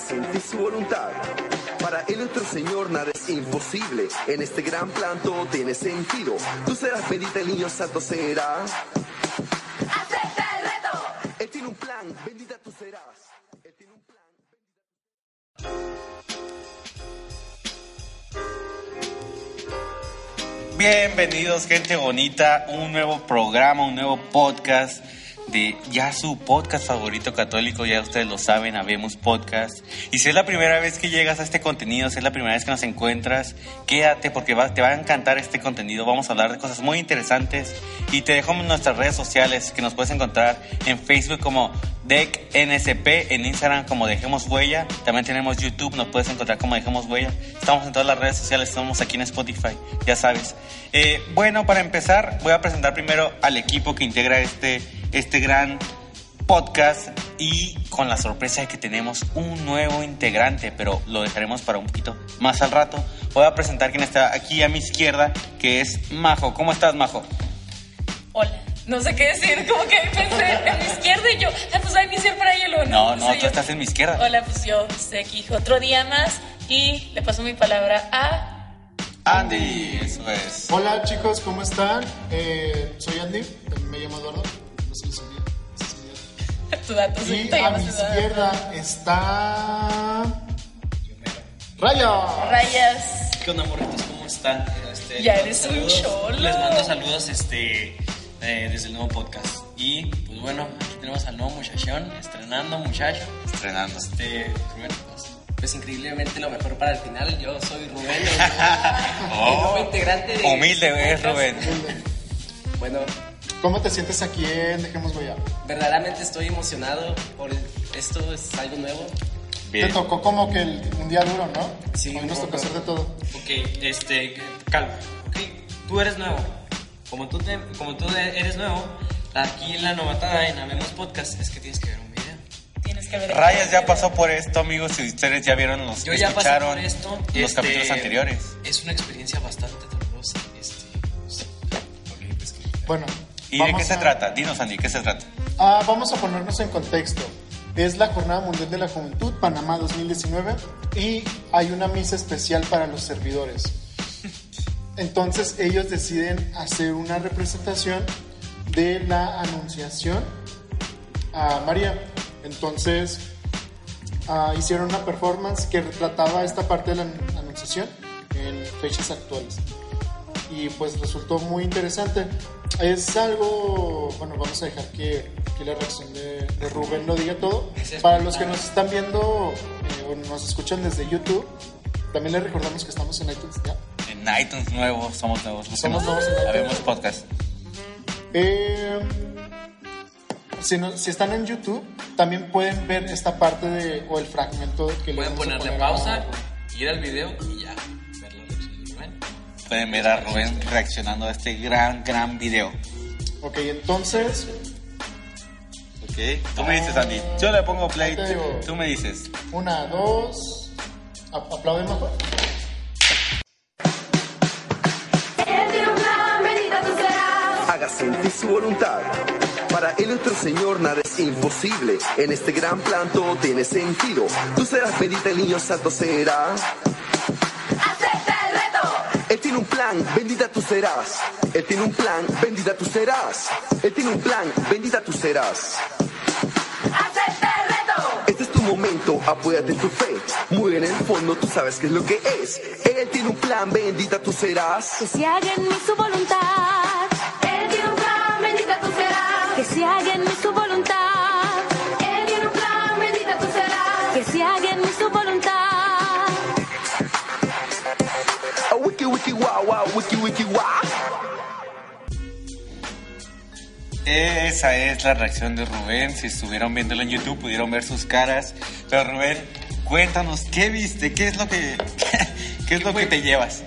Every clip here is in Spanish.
sentir su voluntad. Para el otro Señor nada es imposible. En este gran plan todo tiene sentido. Tú serás bendita, el niño santo será. ¡Acepta el reto! Él tiene un plan, bendita tú serás. Él tiene un plan. Bienvenidos, gente bonita, un nuevo programa, un nuevo podcast de ya su podcast favorito católico, ya ustedes lo saben, habemos podcast. Y si es la primera vez que llegas a este contenido, si es la primera vez que nos encuentras, quédate porque te va a encantar este contenido. Vamos a hablar de cosas muy interesantes y te dejamos nuestras redes sociales que nos puedes encontrar en Facebook como DECNSP, en Instagram como Dejemos Huella, también tenemos YouTube, nos puedes encontrar como Dejemos Huella. Estamos en todas las redes sociales, estamos aquí en Spotify, ya sabes. Eh, bueno, para empezar, voy a presentar primero al equipo que integra este, este gran podcast y con la sorpresa de que tenemos un nuevo integrante, pero lo dejaremos para un poquito más al rato. Voy a presentar quien está aquí a mi izquierda, que es Majo. ¿Cómo estás, Majo? Hola. No sé qué decir, como que pensé en mi izquierda y yo, ah, pues hay que ser para hielo, No, ¿no? no, Soy tú yo. estás en mi izquierda. Hola, pues yo estoy aquí otro día más y le paso mi palabra a... Andy, eso es. Hola chicos, ¿cómo están? Eh, soy Andy, me llamo Eduardo. No mi dato. tu dato. sí, Y te a mi Eduardo. izquierda está. Raya. Rayas. ¿Qué onda, morritos? ¿Cómo están? Este, Ya eres un cholo. Les mando saludos este, eh, desde el nuevo podcast. Y pues bueno, aquí tenemos al nuevo muchachón, estrenando muchacho. Estrenando. Este, Rubén, pues, pues increíblemente lo mejor para el final. Yo soy Rubén, el, Oh, el nuevo integrante de. humilde este es. Rubén. Bueno, ¿Cómo te sientes aquí en Dejemos Voy verdaderamente estoy emocionado por el- esto, es algo nuevo. Bien. Te tocó como que el- un día duro, ¿no? Sí, Hoy nos tocó hacer de todo. Ok, este, calma. Ok, tú eres nuevo. Como tú, te- como tú eres nuevo, aquí en la novatada, en Habemos Podcast, es que tienes que ver un video. Tienes que ver... Rayas ya pasó por esto, amigos. Si ustedes ya vieron los Yo ya pasé escucharon por esto. los este, capítulos anteriores. Es una experiencia bastante dolorosa. Este, pues, Bueno. ¿Y de qué vamos se a- trata? Dinos, Andy, ¿qué se trata? Ah, vamos a ponernos en contexto. Es la Jornada Mundial de la Juventud, Panamá 2019, y hay una misa especial para los servidores. Entonces ellos deciden hacer una representación de la Anunciación a María. Entonces ah, hicieron una performance que retrataba esta parte de la an- Anunciación en fechas actuales y pues resultó muy interesante. Es algo, bueno, vamos a dejar que, que la reacción de, de Rubén lo diga todo. Para los que nos están viendo eh, o nos escuchan desde YouTube, también les recordamos que estamos en iTunes. ¿ya? En iTunes nuevos, somos nuevos. Somos nuevos en iTunes. Habemos podcast. Eh, si, no- si están en YouTube, también pueden ver esta parte de, o el fragmento que le Pueden ponerle poner a- pausa, ir al video y ya, ver la reacción de Rubén. Pueden ver a Rubén reaccionando a este gran, gran video. Ok, entonces, ¿Ok? Tú me dices, Andy. Yo le pongo play. Digo. Tú me dices. una, dos. Ap- Aplauden mejor. Sentir su voluntad. Para el otro Señor nada es imposible. En este gran plan todo tiene sentido. Tú serás bendita, el niño santo será. ¡Acepta el reto! Él tiene un plan, bendita tú serás. Él tiene un plan, bendita tú serás. Él tiene un plan, bendita tú serás. ¡Acepta el reto! Este es tu momento, apóyate en tu fe. Muy en el fondo tú sabes qué es lo que es. Él tiene un plan, bendita tú serás. Que se haga en mí su voluntad, se haga en mí su voluntad, Él tiene un plan, bendita tú serás. que se haga en mí su voluntad. A wiki wiki wow wow, wiki wiki wow. Esa es la reacción de Rubén. Si estuvieron viéndolo en YouTube, pudieron ver sus caras. Pero Rubén, cuéntanos, ¿qué viste? ¿Qué es lo que, qué es lo que te llevas?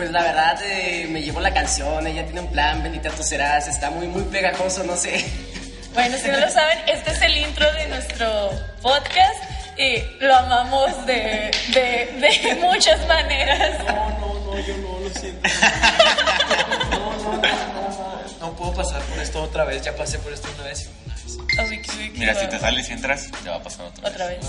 Pues la verdad eh, me llevó la canción, ella tiene un plan, bendita tú serás, está muy muy pegajoso, no sé. Bueno, si no lo saben, este es el intro de nuestro podcast y lo amamos de, de, de muchas maneras. No, no, no, yo no lo siento. No, no, no, no, no, no puedo pasar por esto otra vez, ya pasé por esto una vez y una vez. Mira, si te sales y entras, te va a pasar otra vez. Otra vez.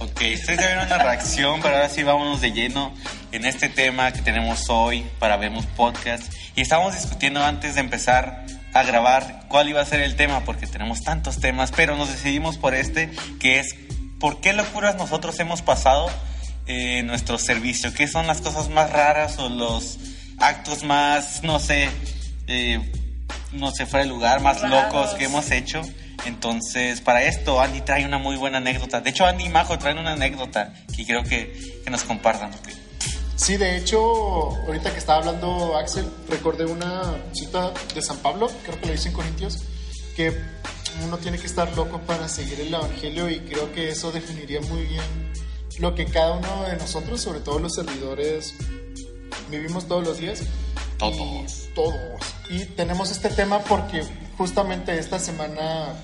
Ok, ustedes ya vieron la reacción, pero ahora sí vámonos de lleno en este tema que tenemos hoy para Vemos Podcast. Y estábamos discutiendo antes de empezar a grabar cuál iba a ser el tema, porque tenemos tantos temas, pero nos decidimos por este, que es por qué locuras nosotros hemos pasado eh, en nuestro servicio, qué son las cosas más raras o los actos más, no sé, eh, no sé, fuera de lugar, más Raros. locos que hemos hecho. Entonces, para esto, Andy trae una muy buena anécdota. De hecho, Andy y Majo traen una anécdota que creo que, que nos compartan. Sí, de hecho, ahorita que estaba hablando Axel, recordé una cita de San Pablo, creo que lo dice en Corintios, que uno tiene que estar loco para seguir el Evangelio y creo que eso definiría muy bien lo que cada uno de nosotros, sobre todo los servidores, vivimos todos los días. Todos. Y todos. Y tenemos este tema porque justamente esta semana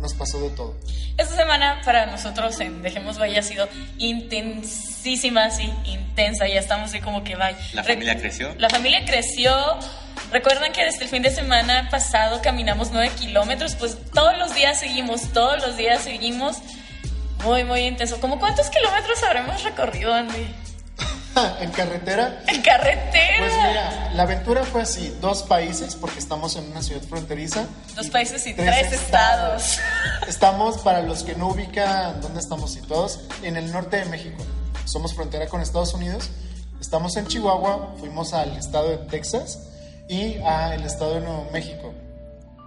nos pasó de todo. Esta semana para nosotros en Dejemos Valle ha sido intensísima, sí, intensa. Ya estamos así como que vaya. ¿La familia creció? La familia creció. Recuerdan que desde el fin de semana pasado caminamos 9 kilómetros, pues todos los días seguimos, todos los días seguimos. Muy, muy intenso. ¿Cómo cuántos kilómetros habremos recorrido, Andy? en carretera En carretera. Pues mira, la aventura fue así, dos países, porque estamos en una ciudad fronteriza. Dos países y tres estados. Estamos, para los que no ubican dónde estamos situados, en el norte de México. Somos frontera con Estados Unidos. Estamos en Chihuahua, fuimos al estado de Texas y al estado de Nuevo México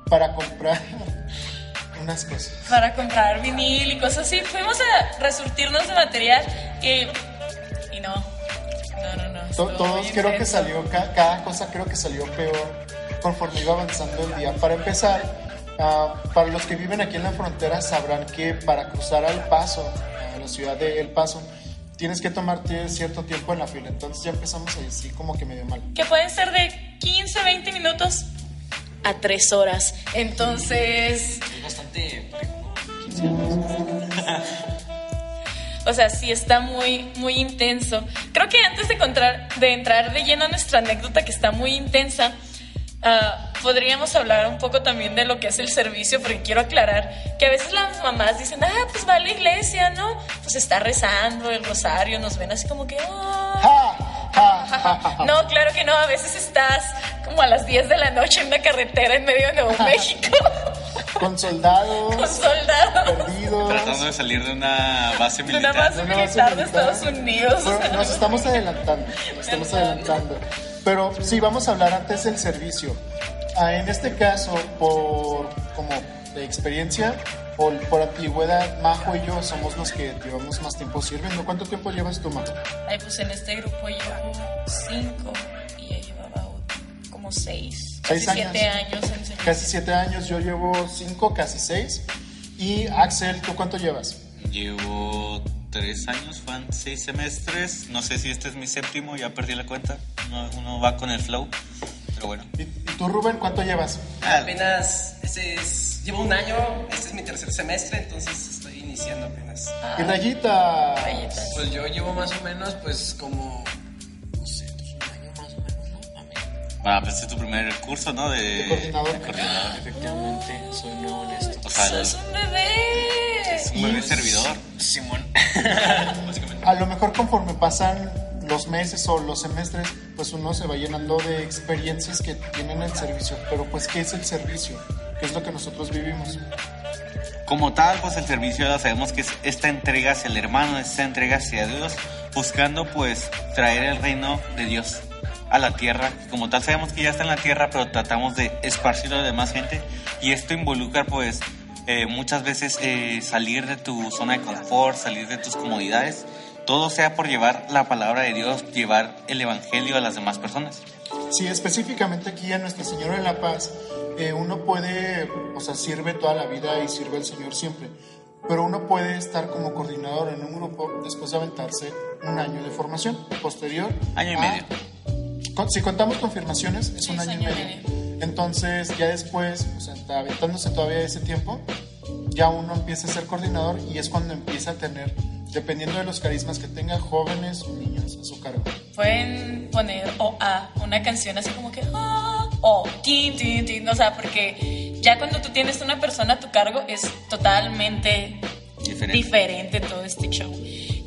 para comprar unas cosas. para comprar vinil y cosas así. Fuimos a resurtirnos de material que... To- Todos creo que salió, ca- cada cosa creo que salió peor conforme iba avanzando el día. Para empezar, ah, para los que viven aquí en la frontera sabrán que para cruzar al Paso, a la ciudad de El Paso, tienes que tomarte cierto tiempo en la fila. Entonces ya empezamos así como que medio mal. Que pueden ser de 15, 20 minutos a 3 horas. Entonces, Es bastante. o sea, sí está muy, muy intenso. Creo que antes de, encontrar, de entrar de lleno a nuestra anécdota, que está muy intensa, ah, podríamos hablar un poco también de lo que es el servicio, porque quiero aclarar que a veces las mamás dicen, ah, pues va a la iglesia, ¿no? Pues está rezando el rosario, nos ven así como que, ah. ¡Ja! No, claro que no. A veces estás como a las 10 de la noche en una carretera en medio de Nuevo México Con soldados, con soldados. perdidos. Tratando de salir de una base De una militar. base Una base militar de. Estados Unidos. Pero nos estamos adelantando, nos estamos adelantando. Pero sí, vamos a hablar antes del servicio. Ah, en este caso, por como de experiencia o por antigüedad, Majo y yo somos los que llevamos más tiempo sirviendo. ¿Cuánto tiempo llevas tú, Majo? Ay, pues en este grupo llevo 5 y ella llevaba como 6. Seis Casi años. 7 años en. Casi siete años, yo llevo cinco, casi seis. Y Axel, ¿tú cuánto llevas? Llevo tres años, van seis semestres. No sé si este es mi séptimo, ya perdí la cuenta. Uno, uno va con el flow, pero bueno. ¿Y, tú, Rubén, cuánto llevas? Ah, Apenas, este es, llevo un año, este es mi tercer semestre, entonces estoy iniciando apenas. Y Rayita. Rayitas. Pues yo llevo más o menos, pues como. Bueno, pues este es tu primer curso, ¿no? De, De coordinador. de coordinador. Efectivamente, soy nuevo en esto. O sea, ¡Sos un bebé! es un bebé servidor. Simón. A lo mejor conforme pasan los meses o los semestres, pues uno se va llenando de experiencias que tienen el servicio. Pero pues, ¿qué es el servicio? ¿Qué es lo que nosotros vivimos? Como tal, pues el servicio ya sabemos que es esta entrega hacia el hermano, esta entrega hacia Dios, buscando pues traer el reino de Dios a la tierra. Como tal, sabemos que ya está en la tierra, pero tratamos de esparcirlo a la demás gente. Y esto involucra pues eh, muchas veces eh, salir de tu zona de confort, salir de tus comodidades. Todo sea por llevar la palabra de Dios, llevar el evangelio a las demás personas. Sí, específicamente aquí a Nuestra Señora de la Paz, eh, uno puede, o sea, sirve toda la vida y sirve al Señor siempre, pero uno puede estar como coordinador en un grupo después de aventarse un año de formación posterior. Año y medio. Con- si contamos confirmaciones, es Sí, un año y medio. Entonces, ya después, o sea, aventándose todavía ese tiempo, ya uno empieza a ser coordinador y es cuando empieza a tener, dependiendo de los carismas que tenga, jóvenes o niños a su cargo. Pueden poner o a una canción así como que ah, o tin, tin, tin, o sea, porque ya cuando tú tienes una persona a tu cargo es totalmente Diferente. diferente todo este show.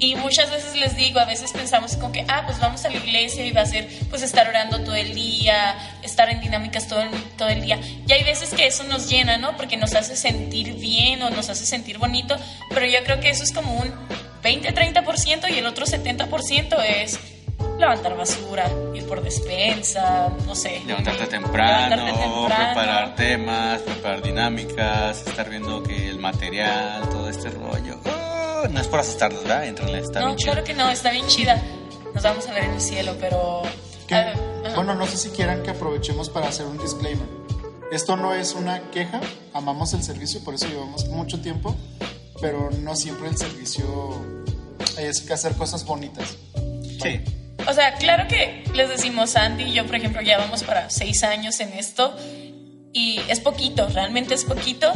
Y muchas veces les digo, a veces pensamos como que, ah, pues vamos a la iglesia y va a ser, pues estar orando todo el día, estar en dinámicas todo el, todo el día. Y hay veces que eso nos llena, ¿no? Porque nos hace sentir bien o nos hace sentir bonito, pero yo creo que eso es como un 20-30% y el otro 70% es levantar basura, ir por despensa, no sé. Levantarte temprano, Levantarte temprano. preparar temas, preparar dinámicas, estar viendo que el material, todo este rollo. No es por asustarlos, ¿verdad? Entrenle, está no, bien claro que no, está bien chida. Nos vamos a ver en el cielo, pero... Que- Ah, bueno, no sé si quieran que aprovechemos para hacer un disclaimer. Esto no es una queja, amamos el servicio, por eso llevamos mucho tiempo, pero no siempre el servicio es que hacer cosas bonitas. Sí. O sea, claro que les decimos, Andy y yo, por ejemplo, ya vamos para seis años en esto y es poquito, realmente es poquito.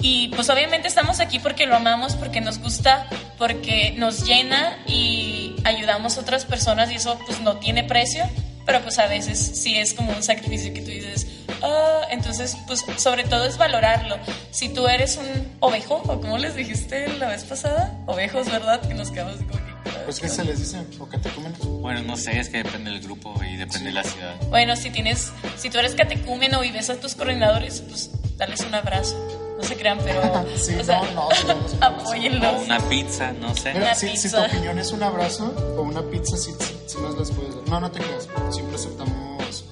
Y pues obviamente estamos aquí porque lo amamos, porque nos gusta, porque nos llena y ayudamos a otras personas y eso pues no tiene precio, pero pues a veces sí es como un sacrificio que tú dices, ah, entonces pues sobre todo es valorarlo. Si tú eres un ovejo, o como les dijiste la vez pasada, ovejos, ¿verdad? Que nos quedamos como que... Pues, ¿qué se les dice? ¿O catecúmenos? Bueno, no sé, es que depende del grupo y depende de la ciudad. Bueno, si tienes, si tú eres catecúmeno y ves a tus coordinadores, pues dales un abrazo. No se crean, pero Sí, o sea, no, no, apóyenlos. O una pizza, no sé. Mira, Una si, si tu opinión es un abrazo o una pizza, sí, sí, sí nos las puedes dar. No, no te creas, siempre aceptamos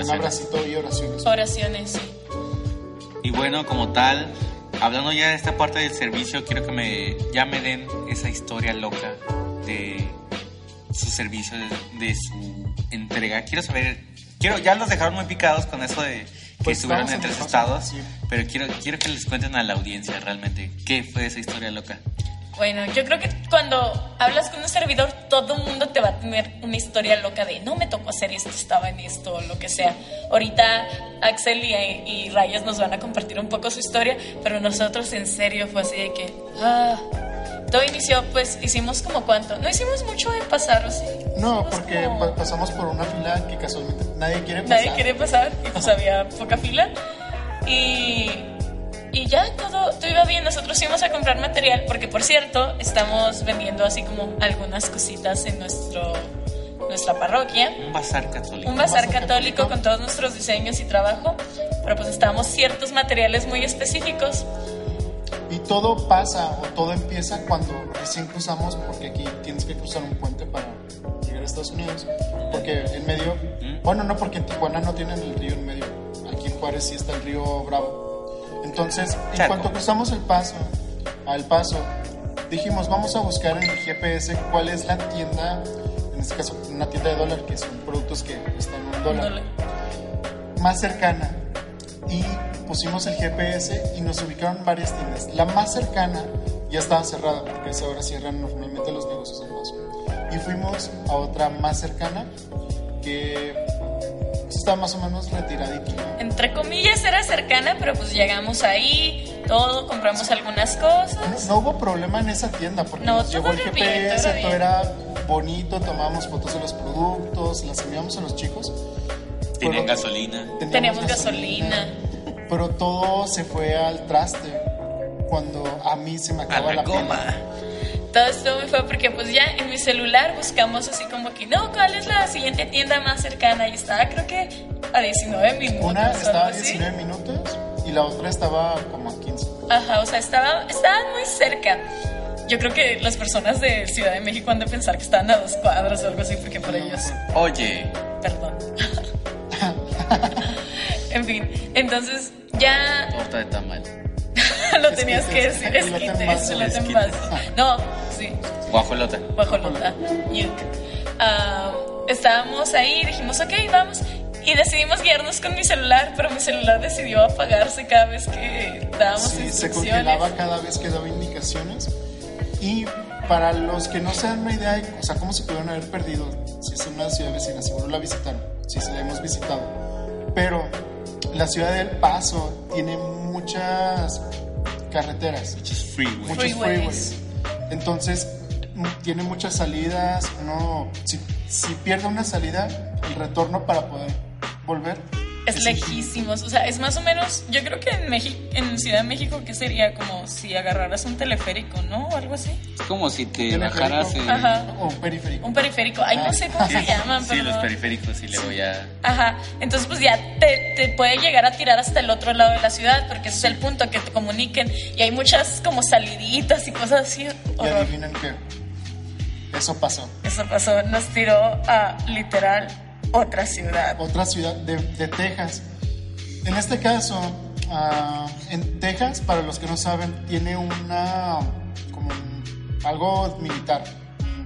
un abracito y oraciones. Oraciones, sí. Y bueno, como tal, hablando ya de esta parte del servicio, quiero que me ya me den esa historia loca de su servicio, de, de su entrega. Quiero saber, quiero ya los dejaron muy picados con eso de Pues estuvieron vamos en a tres empezar, estados, sí. pero quiero quiero que les cuenten a la audiencia realmente qué fue esa historia loca. Bueno, yo creo que cuando hablas con un servidor, todo el mundo te va a tener una historia loca de no me tocó hacer esto, estaba en esto, o lo que sea. Ahorita Axel y, y Rayas nos van a compartir un poco su historia, pero nosotros en serio fue así de que. Ah, todo inició, pues hicimos como cuánto. No hicimos mucho de pasar, ¿o sí? No, porque como- pa- pasamos por una fila que casualmente nadie quiere pasar. nadie quería pasar y pues había poca fila y, y ya todo, todo iba bien nosotros íbamos a comprar material porque por cierto estamos vendiendo así como algunas cositas en nuestro nuestra parroquia Un bazar católico. un bazar bazar católico católico. con todos nuestros diseños y trabajo pero pues estábamos ciertos materiales muy específicos Y todo pasa o todo empieza cuando recién cruzamos, porque aquí tienes que cruzar un puente para llegar a Estados Unidos. Porque en medio, bueno, no porque en Tijuana no tienen el río en medio. Aquí en Juárez sí está el río Bravo. Entonces, en Charco. cuanto cruzamos el paso, al paso, dijimos, vamos a buscar en el GPS cuál es la tienda, en este caso una tienda de dólar, que son productos que están en un dólar Dólar. más cercana y pusimos el GPS y nos ubicaron varias tiendas. La más cercana ya estaba cerrada porque a esa hora cierran normalmente los negocios en paso. Y fuimos a otra más cercana que pues, está más o menos retiradita. ¿no? entre comillas era cercana pero pues llegamos ahí todo compramos algunas No, cosas no hubo problema en esa tienda porque No, nos llegó el bien, GPS, todo era todo era bonito, tomábamos fotos de los productos, las enviamos a los chicos. Tienen Pero- gasolina. Teníamos gasolina. Pero todo se fue al traste cuando a mí se me A acaba la goma. Todo esto me fue porque pues ya en mi celular buscamos así como que, no, ¿cuál es la siguiente tienda más cercana? Y estaba creo que a 19 minutos. Una estaba a algo así. 19 minutos y la otra estaba como a 15. Ajá, o sea, estaba, estaban muy cerca. Yo creo que las personas de Ciudad de México han de pensar que estaban a dos cuadras o algo así, porque para ellos, Oye, perdón. En fin, entonces ya torta de tamal. lo tenías que decir, vaso. elote en vaso. No, sí. Guajolota. Guajolota. Ah, estábamos ahí y dijimos, ok, vamos. Y decidimos guiarnos con mi celular, pero mi celular decidió apagarse cada vez que dábamos Sí, se instrucciones. congelaba cada vez que daba indicaciones. Y para los que no se dan una idea, de, o sea, cómo se pudieron haber perdido, si es una ciudad vecina, seguro la visitaron, si se la hemos visitado. Pero la ciudad del Paso tiene muchas carreteras. Muchos freeways. muchos Freeways. freeways. Entonces, tiene muchas salidas. Uno, si, si pierde una salida, el retorno para poder volver Es, lejísimos, o sea, es más o menos, yo creo que en México, en Ciudad de México, ¿qué sería? Como si agarraras un teleférico, ¿no? O algo así. Es como si te bajaras en... Ajá. O un periférico. Un periférico. Ay, no sé cómo se llaman, Sí, pero... los periféricos y luego ya... Ajá, entonces pues ya te, te puede llegar a tirar hasta el otro lado de la ciudad, porque ese es el punto, que te comuniquen. Y hay muchas como saliditas y cosas así. Y Horror. adivinen qué. Eso pasó. Eso pasó, nos tiró a literal otra ciudad. Otra ciudad de, de Texas. En este caso, ah, en Texas, para los que no saben, tiene una. como un- algo militar.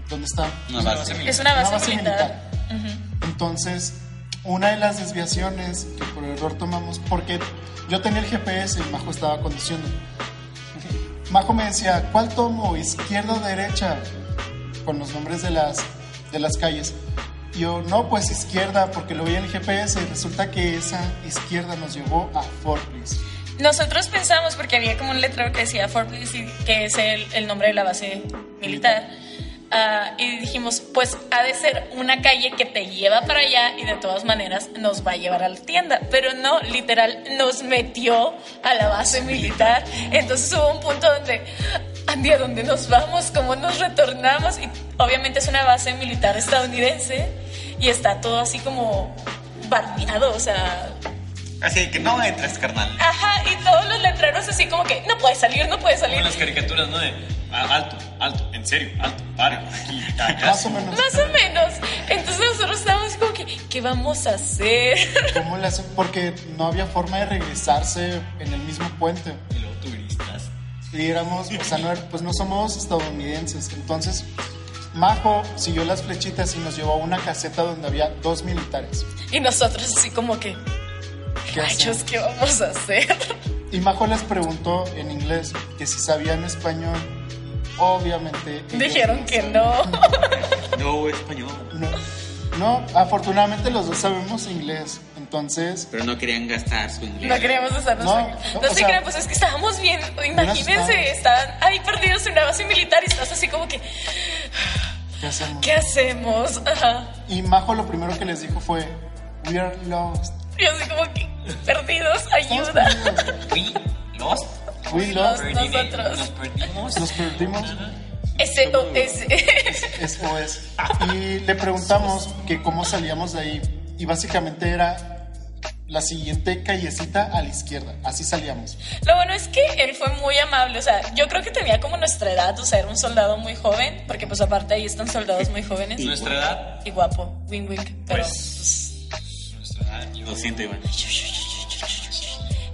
¿Dónde está? Una base. Es una base, Una base militar. Entonces, una de las desviaciones que por error tomamos, porque yo tenía el GPS y Majo estaba conduciendo. Majo me decía, ¿cuál tomo? ¿Izquierda o derecha? Con los nombres de las, de las calles. Yo, no, pues izquierda, porque lo vi en el GPS y resulta que esa izquierda nos llevó a Fort Bliss. Nosotros pensamos, porque había como un letrero que decía Fort Bliss, que es el, el nombre de la base militar. ah, y dijimos, pues ha de ser una calle que te lleva para allá y de todas maneras nos va a llevar a la tienda. Pero no, literal, nos metió a la base militar. Entonces hubo un punto donde, Andy, ¿a dónde nos vamos? ¿Cómo nos retornamos? Y obviamente es una base militar estadounidense y está todo así como bardeado, o sea, Así que no entres, carnal. Ajá, y todos los letreros así como que no puede salir, no puede Como salir. en las caricaturas, ¿no? De ah, alto, alto, en serio, alto, acá. Más o menos. Más o menos. Entonces nosotros estábamos como que, ¿qué vamos a hacer? ¿Cómo le hacen? Porque no había forma de regresarse en el mismo puente. Y luego turistas. y éramos, o sea, no, pues no somos estadounidenses. Entonces, Majo siguió las flechitas y nos llevó a una caseta donde había dos militares. Y nosotros así como que, ¿Qué rayos? ¿qué vamos a hacer? Y Majo les preguntó en inglés que si sabían español. Obviamente. Dijeron que no. No, español. No, no, afortunadamente los dos sabemos inglés. Entonces, Pero no querían gastar su inglés. No queríamos usar No, no, no, no o se sea, crean, pues es que estábamos bien. Imagínense, estaban ahí perdidos en una base militar y estás así como que, ¿qué hacemos? ¿qué hacemos? Ajá. Y Majo lo primero que les dijo fue: We are lost. Y así como que, perdidos, ayuda. We lost. We lost. Lost. Nosotros. Nos perdimos. Nos perdimos. Ese, o- ese. Eso es. Y le preguntamos que cómo salíamos de ahí. Y básicamente era la siguiente callecita a la izquierda. Así salíamos. Lo bueno es que él fue muy amable, o sea, yo creo que tenía como nuestra edad, o sea, era un soldado muy joven, porque pues aparte ahí están soldados muy jóvenes Nuestra edad, y guapo, wing wing, pero Pues- nuestra edad, yo- Lo siento, Iván. pues,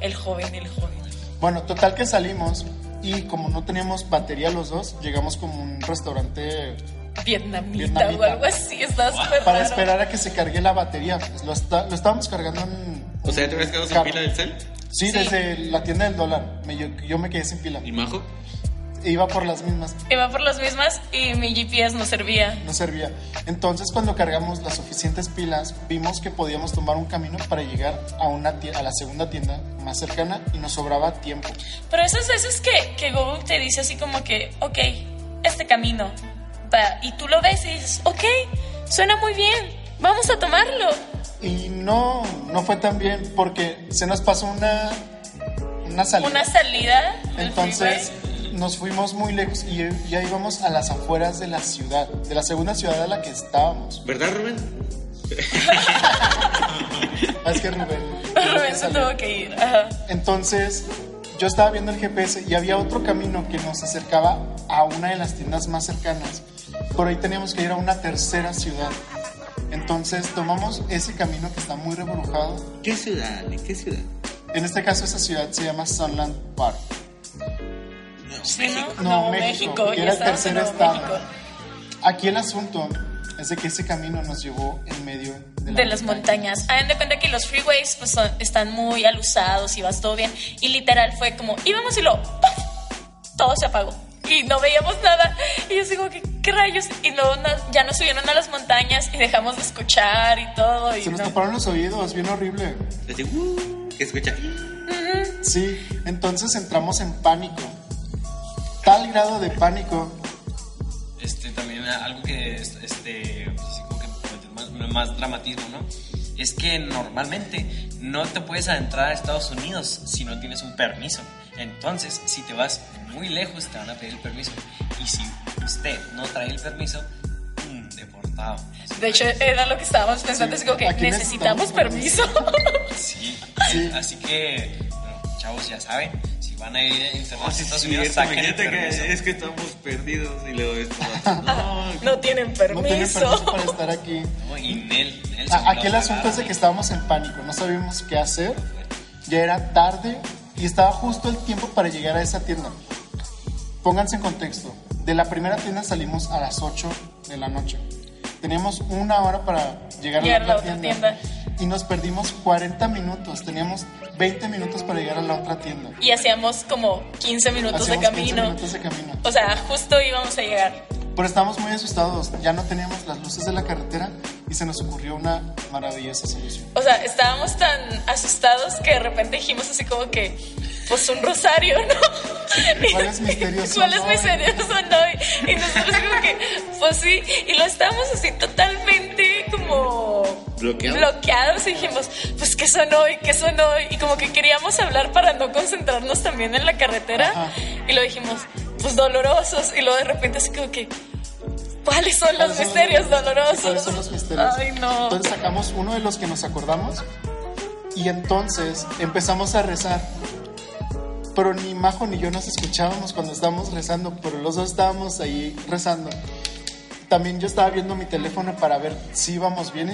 el joven, el joven. Bueno, total que salimos. Y como no teníamos batería los dos, llegamos como a un restaurante Vietnamita, Vietnamita. o algo así, estaba súper para raro. esperar a que se cargue la batería. Pues lo, está- lo estábamos cargando en. O sea, ¿te habías quedado sin pila del cel? Sí, Sí. desde la tienda del dólar. Me- yo, yo me quedé sin pila. ¿Y Majo? Iba por las mismas. Iba por las mismas y mi GPS no servía. no servía. Entonces, cuando cargamos las suficientes pilas, vimos que podíamos tomar un camino para llegar a, una a la segunda tienda más cercana y nos sobraba tiempo. Pero esas veces que, que Google te dice así como que, ok, este camino, y tú lo ves y dices, ok, suena muy bien, vamos a tomarlo. Y no, no fue tan bien porque se nos pasó una, una salida. Una salida. Entonces freeway. nos fuimos muy lejos y ya íbamos a las afueras de la ciudad, de la segunda ciudad a la que estábamos. ¿Verdad, Rubén? Es que Rubén. Rubén se tuvo que ir. Ajá. Entonces, yo estaba viendo el GPS y había otro camino que nos acercaba a una de las tiendas más cercanas. Por ahí teníamos que ir a una tercera ciudad. Entonces, tomamos ese camino que está muy reburujado. ¿Qué ciudad? ¿En qué ciudad? En este caso, esa ciudad se llama Sunland Park. Sí, ¿no? No, Nuevo México, México, era el tercer estado. México. Aquí el asunto es de que ese camino nos llevó en medio de, la De las montañas. Hagan de cuenta que los freeways pues, son- están muy alusados y vas todo bien. Y literal fue como, íbamos y lo, ¡paf! todo se apagó. Y no veíamos nada. Y yo digo, ¿qué, qué rayos? Y luego ya nos subieron a las montañas y dejamos de escuchar y todo. Y Se nos no. taparon los oídos, bien horrible. Así, uh, ¿Qué escucha? Sí, entonces entramos en pánico. Tal grado de pánico Este, también algo que, este, pues, así como que más, más dramatismo, ¿no? es que normalmente no te puedes adentrar a Estados Unidos si no tienes un permiso. Entonces, si te vas muy lejos, te van a pedir el permiso. Y si usted no trae el permiso, mm, deportado. De hecho, era lo que estábamos pensando, Sí, es como que necesitamos permiso. Sí. Sí. Así que, bueno, chavos, ya saben, si van a ir a internarse Oh, a sí, Estados sí, Unidos, saquen el que permiso. es que estamos perdidos y luego esto. No, No tienen No tienen permiso. permiso para estar aquí. No, y Nel, Nel A- se Aquí el asunto es de que estábamos en pánico, no sabíamos qué hacer. Ya era tarde y estaba justo el tiempo para llegar a esa tienda. Pónganse en contexto. De la primera tienda salimos a las 8 de la noche. Teníamos una hora para llegar, Llegar a la otra tienda. tienda. Y nos perdimos 40 minutos. Teníamos 20 minutos para llegar a la otra tienda. Y hacíamos como 15 minutos Hacíamos de 15 camino. minutos de camino. O sea, justo íbamos a llegar. Pero estábamos muy asustados. Ya no teníamos las luces de la carretera y se nos ocurrió una maravillosa solución. O sea, estábamos tan asustados que de repente dijimos así como que, pues un rosario, ¿no? ¿Cuáles misterios son ¿Cuáles hoy? misterios son hoy? Y nosotros como que, pues sí, y lo estábamos así totalmente como Bloqueados. bloqueados y dijimos, pues ¿qué son hoy? ¿Qué son hoy? Y como que queríamos hablar para no concentrarnos también en la carretera Ajá. y lo dijimos, pues dolorosos y luego de repente así como que, ¿cuáles son los ¿Cuáles son misterios dolorosos? ¿Cuáles son los misterios? Ay, no. Entonces sacamos uno de los que nos acordamos y entonces empezamos a rezar. Pero ni Majo ni yo nos escuchábamos cuando estábamos rezando, pero los dos estábamos ahí rezando. También yo estaba viendo mi teléfono para ver si íbamos bien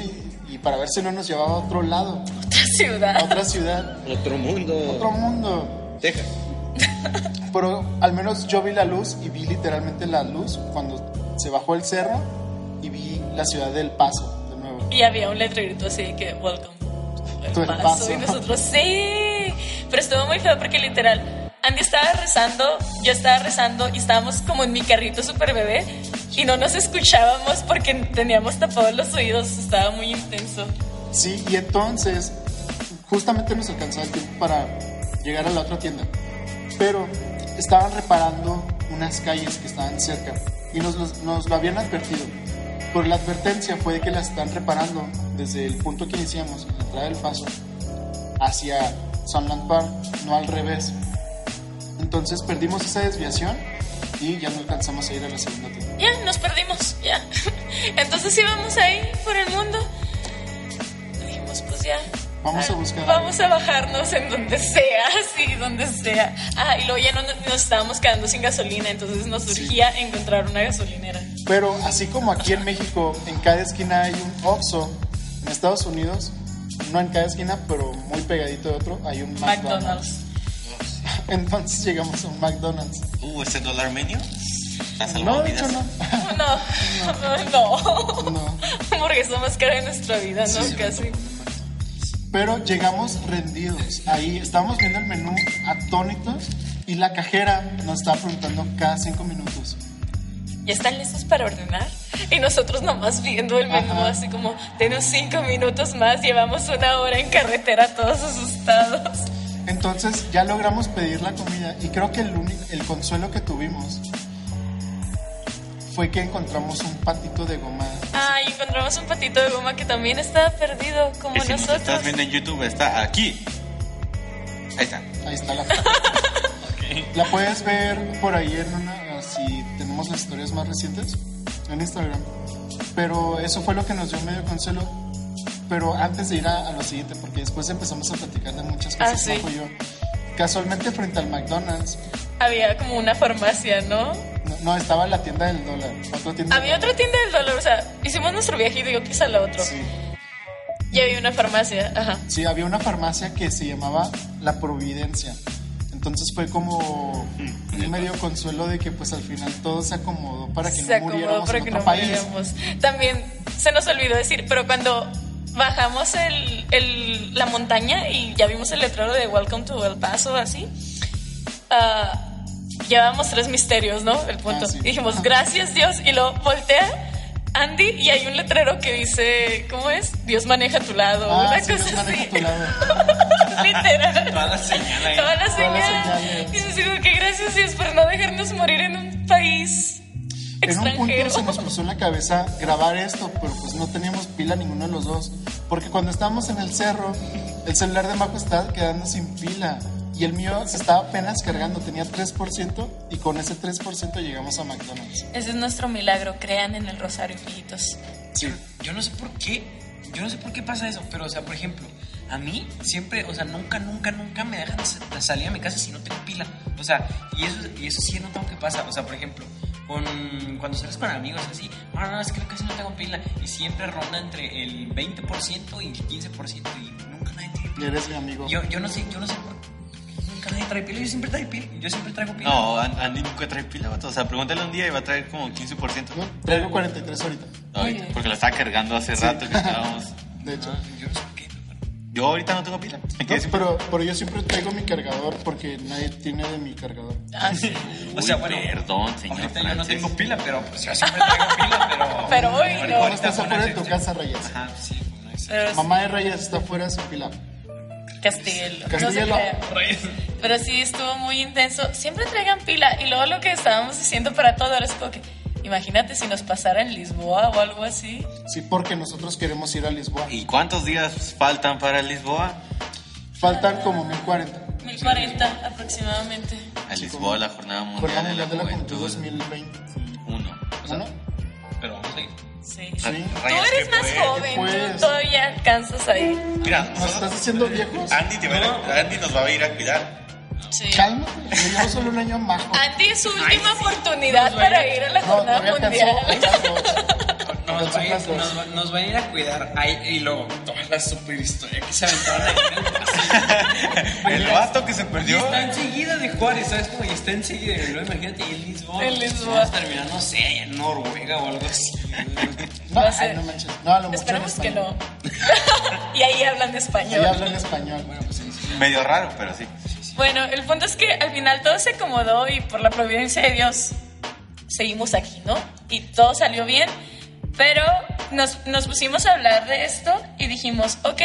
y, y para ver si no nos llevaba a otro lado, Otra ciudad. a otra ciudad, Otro mundo. otro mundo. Texas. Pero al menos yo vi la luz y vi literalmente la luz cuando se bajó el cerro y vi la ciudad del Paso de nuevo. Y había un letrerito así de que welcome. El paso. paso. Y nosotros sí. Pero estuvo muy feo porque literal, Andy estaba rezando, yo estaba rezando y estábamos como en mi carrito super bebé y no nos escuchábamos porque teníamos tapados los oídos. Estaba muy intenso. Sí, y entonces justamente nos alcanzaba el tiempo para llegar a la otra tienda. Pero estaban reparando unas calles que estaban cerca y nos, lo habían advertido. Por la advertencia fue de que las están reparando desde el punto que iniciamos, en la entrada del paso, hacia Sunland Park, no al revés. Entonces perdimos esa desviación y ya no alcanzamos a ir a la segunda tienda. Ya, nos perdimos, ya. Entonces íbamos ahí por el mundo. Dijimos, pues ya. Vamos a buscar Vamos a bajarnos en donde sea, sí, donde sea. Ah, y luego ya no nos, nos estábamos quedando sin gasolina, entonces nos urgía encontrar una gasolinera. Pero así como aquí en México, en cada esquina hay un Oxxo, en Estados Unidos, no en cada esquina, pero muy pegadito de otro, hay un McDonald's. McDonald's. Entonces llegamos a un McDonald's. Uh, ese dólar medio. Las No, de hecho salvavidas. no. No, no. No. Hamburguesa más cara de nuestra vida, ¿no? Casi. Pero llegamos rendidos. Ahí estábamos viendo el menú atónitos y la cajera nos estaba preguntando cada cinco minutos. ¿Ya están listos para ordenar? Y nosotros nomás viendo el menú, Ajá. así como, denos cinco minutos más, llevamos una hora en carretera todos asustados. Entonces ya logramos pedir la comida y creo que el, único, el consuelo que tuvimos fue que encontramos un patito de goma. Ah, y encontramos un patito de goma que también estaba perdido, como si nos nosotros. estás viendo en YouTube, está aquí. Ahí está. Ahí está la foto. La puedes ver por ahí en una, si tenemos las historias más recientes, en Instagram. Pero eso fue lo que nos dio medio consuelo. Pero antes de ir a, a lo siguiente, porque después empezamos a platicar de muchas Ah, cosas, sí. Majo y yo. Casualmente frente al McDonald's, Había como una farmacia, ¿no? No, estaba la tienda del dólar. Otra tienda del Había otra tienda del dólar, o sea, hicimos nuestro viaje y digo a la otro. Sí, Y había una farmacia, ajá. sí, había una farmacia que se llamaba La Providencia. Entonces fue como un medio consuelo de que pues al final todo se acomodó para que se no acomodó muriéramos para en que otro no país. muriéramos. También se nos olvidó decir, pero cuando bajamos el, el- la montaña y ya vimos el letrero de Welcome to El Paso, así, ah, llevábamos tres misterios, ¿no? El punto. Ah, sí. Dijimos, gracias Dios, y lo voltea. Andy, y hay un letrero que dice, ¿cómo es? Dios maneja a tu lado, Ah, una sí, cosa Dios maneja así. a tu lado. Literal. Toda la señal ahí. Toda la señal. Y nos digo que gracias Dios por no dejarnos morir en un país En un punto se nos cruzó en la cabeza grabar esto, pero pues no teníamos pila ninguno de los dos. Porque cuando estábamos en el cerro, el celular de Majo estaba quedando sin pila. Y el mío se estaba apenas cargando, tenía 3%. Y con ese 3% llegamos a McDonald's. Ese es nuestro milagro. Crean en el rosario, hijitos. Sí. Yo no sé por qué, yo no sé por qué pasa eso, pero o sea, por ejemplo, a mí siempre, o sea, nunca, nunca, nunca me dejan sa- salir a mi casa si no tengo pila. O sea, y eso, y eso sí he notado que pasa. O sea, por ejemplo, con, cuando sales con amigos así, no, no, es que casi no tengo pila. Y siempre ronda entre el 20% y el 15% y nunca nadie tiene Y pila. eres mi amigo. Yo, yo no sé, yo no sé por qué nadie trae pila. Yo siempre traigo pila, yo siempre traigo pila. No, An- Andy nunca trae pila, vato. O sea, pregúntale un día y va a traer como 15%. No, traigo 43 ahorita. Ahorita, porque la estaba cargando hace rato que estábamos. De hecho. Ah, yo no qué. Yo ahorita no tengo pila. Me No, quedé sin pero, pero yo siempre traigo mi cargador porque nadie tiene de mi cargador. Ah, sí. O sea, bueno, Perdón, señor ahorita yo no tengo pila, pero pues yo siempre traigo pila, pero... Pero hoy no. Ahorita estás afuera de tu casa, Reyes. Ajá, sí, Mamá de Reyes está afuera sin pila. Castillo. No Castillo. crea. Pero sí estuvo muy intenso. Siempre traigan pila. Y luego lo que estábamos diciendo para todo era como que, imagínate si nos pasara en Lisboa o algo así. Sí, porque nosotros queremos ir a Lisboa. ¿Y cuántos días faltan para Lisboa? Faltan como 1040. 1040 aproximadamente. A Lisboa, la Jornada Mundial la de la Mundial de la Juventud Juventud. 2021. Uno. ¿No? Pero vamos a ir. Sí. Sí. Tú eres más puede. joven, Pues. tú todavía alcanzas ahí. Mira, ¿Nos estás diciendo viejos? Andy, te va a Andy nos va a ir a cuidar. Sí. Cálmate, yo llevo solo un año más. Andy es su última oportunidad para ir a la No, jornada mundial. alcanzó, alcanzó. Nos, va ir, nos, nos va a ir a cuidar ahí y luego toda la super historia que se aventaron ahí en el pasillo. El vato que se Y perdió. está enseguida de Juárez, ¿sabes cómo? Y está enseguida. Y luego imagínate, y en Lisboa. En Lisboa. A terminar, no sé, en Noruega o algo así. No, Va a ser- ay, no manches. No, a lo en Esperemos que no. y ahí hablan español. Ahí hablan español. Bueno, pues sí, sí. Medio raro, pero sí. Bueno, el punto es que al final todo se acomodó y por la providencia de Dios seguimos aquí, ¿no? Y todo salió bien, pero nos, nos pusimos a hablar de esto y dijimos, ok,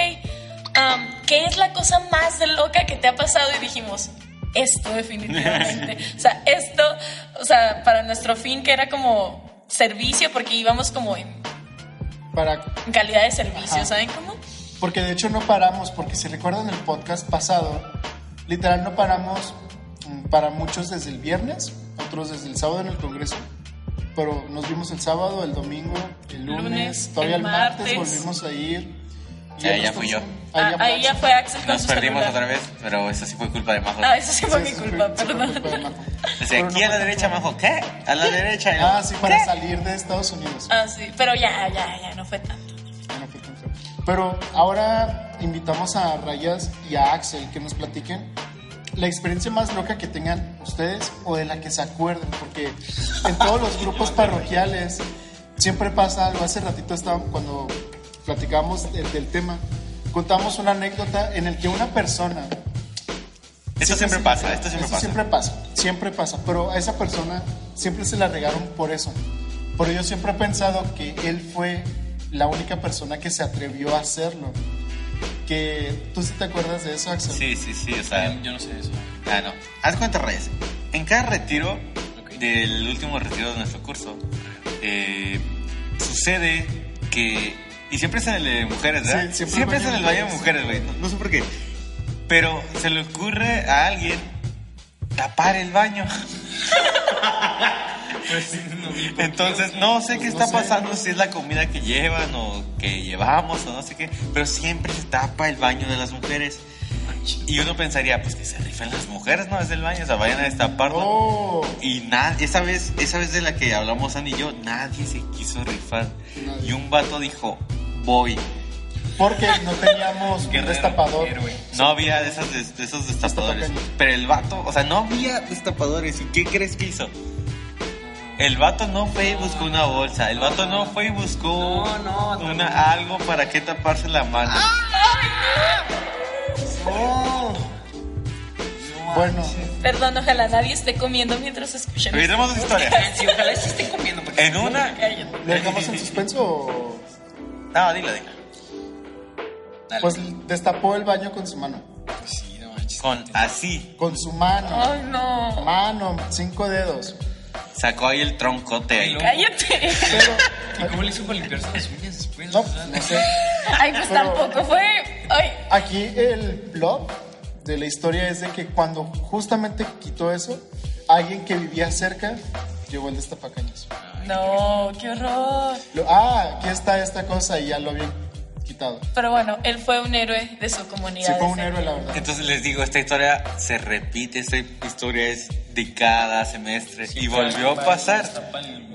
am, ¿qué es la cosa más loca que te ha pasado? Y dijimos, esto definitivamente. o sea, esto, o sea, para nuestro fin que era como servicio, porque íbamos como en, Para, en calidad de servicio, Ajá. ¿saben cómo? porque de hecho no paramos, porque si recuerdan el podcast pasado, literal no paramos mm, para muchos desde el viernes, otros desde el sábado en el Congreso. Pero nos vimos el sábado, el domingo, el lunes, Lunes, todavía el el martes, martes. volvimos a ir. Y Ya, el ya fui yo. fue- Ah, fue ahí ya Axel. fue Axel con Nos su perdimos celular. otra vez, pero eso sí fue culpa de Majo. Ah, eso sí fue Sí, mi sí, culpa, sí, fue perdón. culpa de Majo. Dice, Pero aquí no a la fue derecha, culpa. Majo. ¿Qué? A la derecha. Yo, Ah, sí, para ¿qué? salir de Estados Unidos. Ah, sí, pero ya, ya, ya, no fue tanto. Ya no fue tan feo. Pero ahora invitamos a Rayas y a Axel que nos platiquen la experiencia más loca que tengan ustedes o de la que se acuerden, porque en todos los grupos parroquiales siempre pasa algo. Hace ratito estaba, cuando platicábamos del, del tema, contamos una anécdota en el que una persona Esto siempre pasa, esto siempre pasa. siempre pasa, siempre pasa, pero a esa persona siempre se la regaron por eso. Pero yo siempre he pensado que él fue la única persona que se atrevió a hacerlo. Que tú sí te acuerdas de eso, Axel. Sí, sí, sí, o sea. Yo no sé eso. Ah, no. Haz cuenta, Reyes. En cada retiro del último retiro de nuestro curso, eh, sucede que. Y siempre es en el de mujeres, ¿verdad? Sí, siempre es en el baño de mujeres, güey. No, no sé por qué. Pero se le ocurre a alguien tapar el baño. Entonces, no sé qué está pasando, si es la comida que llevan o que llevamos o no sé qué, pero siempre se tapa el baño de las mujeres. Y uno pensaría, pues que se rifen las mujeres, ¿no? Es el baño, o sea, vayan a destaparlo. Oh, Y nada, esa vez, esa vez de la que hablamos Andy y yo, nadie se quiso rifar. Nadie. Y un vato dijo, voy. porque no teníamos un destapador. héroe. No había de, esas, de, de esos destapadores. Pero el vato, o sea, no había destapadores. ¿Y qué crees que hizo? El vato no fue y buscó una bolsa. El vato no fue y buscó No, no, una, algo para que taparse la mano. No. Bueno, Perdón, ojalá nadie esté comiendo mientras escuchan. Oiremos esa historia. Sí, ojalá sí estén comiendo. Porque En una... ¿lo dejamos en suspenso o...? No, dilo, dilo. Dale. Pues destapó el baño con su mano. sí, no manches. Con así. Con su mano. Ay, no. Mano, cinco dedos. Sacó ahí el troncote ahí. Cállate. Pero, ¿Y cómo le hizo para limpiarse las uñas después? no, no sé. Ay, pues Pero- tampoco fue. Ay, Aquí el plot de la historia es de que cuando justamente quitó eso, alguien que vivía cerca llegó el destapacaños. no, qué horror. Lo- ah, aquí está esta cosa y ya lo habían quitado. Pero bueno, él fue un héroe de su comunidad. Sí, fue un héroe, la verdad. Entonces les digo, esta historia se repite, esta historia es de cada semestre y volvió a pasar,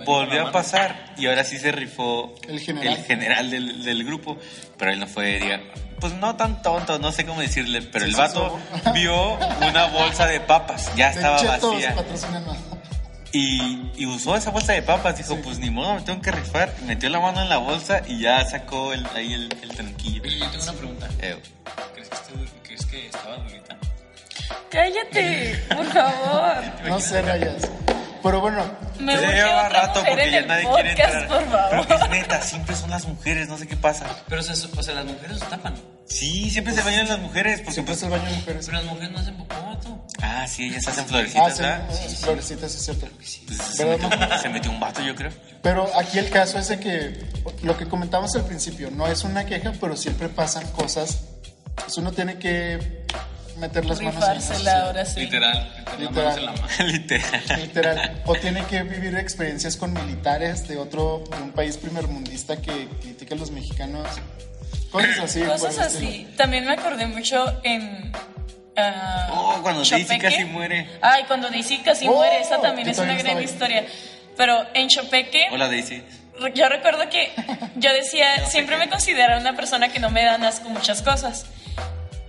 volvió a pasar y ahora sí se rifó El general. el general del, del grupo, pero él no fue, diga, pues no tan tonto, no sé cómo decirle, pero Sí, el vato vio una bolsa de papas, ya De estaba vacía patrocinando. Y, y usó esa bolsa de papas, dijo, pues ni modo, me tengo que rifar, y metió la mano en la bolsa y ya sacó el, ahí el, el tranquillo. Oye, yo tengo una pregunta. Eh, ¿Crees que, estuvo- crees que estaba durita? Cállate, por favor. No sé, rayas. Pero bueno, Me Ya lleva otra rato mujer porque en ya el nadie quiere podcast, entrar. por favor. Pero es neta, siempre son las mujeres, no sé qué pasa. Pero, o sea, o sea, las mujeres se tapan. Sí, siempre se bañan las mujeres. Porque siempre pues, es el baño de mujeres. Pero las mujeres no hacen popó, tú. ah, sí, ellas hacen Ah, florecitas, sí, ¿verdad? sí, florecitas, es cierto. Pues se, ¿Verdad, metió, se un vato, yo creo. Pero aquí el caso es de que lo que comentamos al principio no es una queja, pero siempre pasan cosas. Pues uno tiene que meter las manos en Rifársela ahora sí. Literal. Literal. la mano. Literal. Literal. O tiene que vivir experiencias con militares de otro, de un país primermundista que critica a los mexicanos. Cosas así. Cosas el así. estilo. También me acordé mucho en. ah, Oh, cuando Daisy casi muere. Ay, cuando Daisy casi Oh, muere. Esa también es una gran historia. Pero en Chopeque. Hola, Daisy. Yo recuerdo que yo decía, siempre me consideraba una persona que no me dan asco muchas cosas.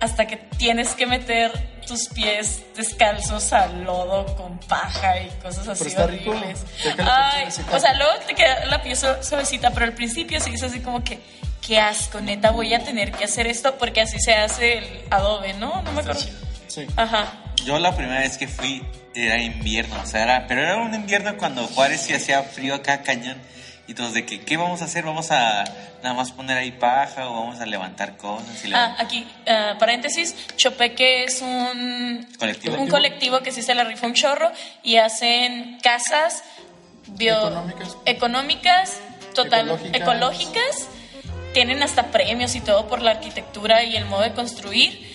Hasta que tienes que meter tus pies descalzos al lodo con paja y cosas así está rico. horribles. Ay, o sea, luego te queda la piel su- suavecita, pero al principio sí es así como que, qué asco, neta, voy a tener que hacer esto porque así se hace el adobe, ¿no? No me acuerdo. Sí. Ajá. Yo la primera vez que fui era invierno, o sea, era, pero era un invierno cuando Juárez sí hacía frío acá cañón. Y todos de que, ¿qué vamos a hacer? ¿Vamos a nada más poner ahí paja o vamos a levantar cosas? Y le- Ah, aquí, ah, paréntesis, Chopeque es un Colectivo. un colectivo que sí se le rifa un chorro y hacen casas bio- Económicas. económicas, total, Ecológicas. ecológicas. Tienen hasta premios y todo por la arquitectura y el modo de construir.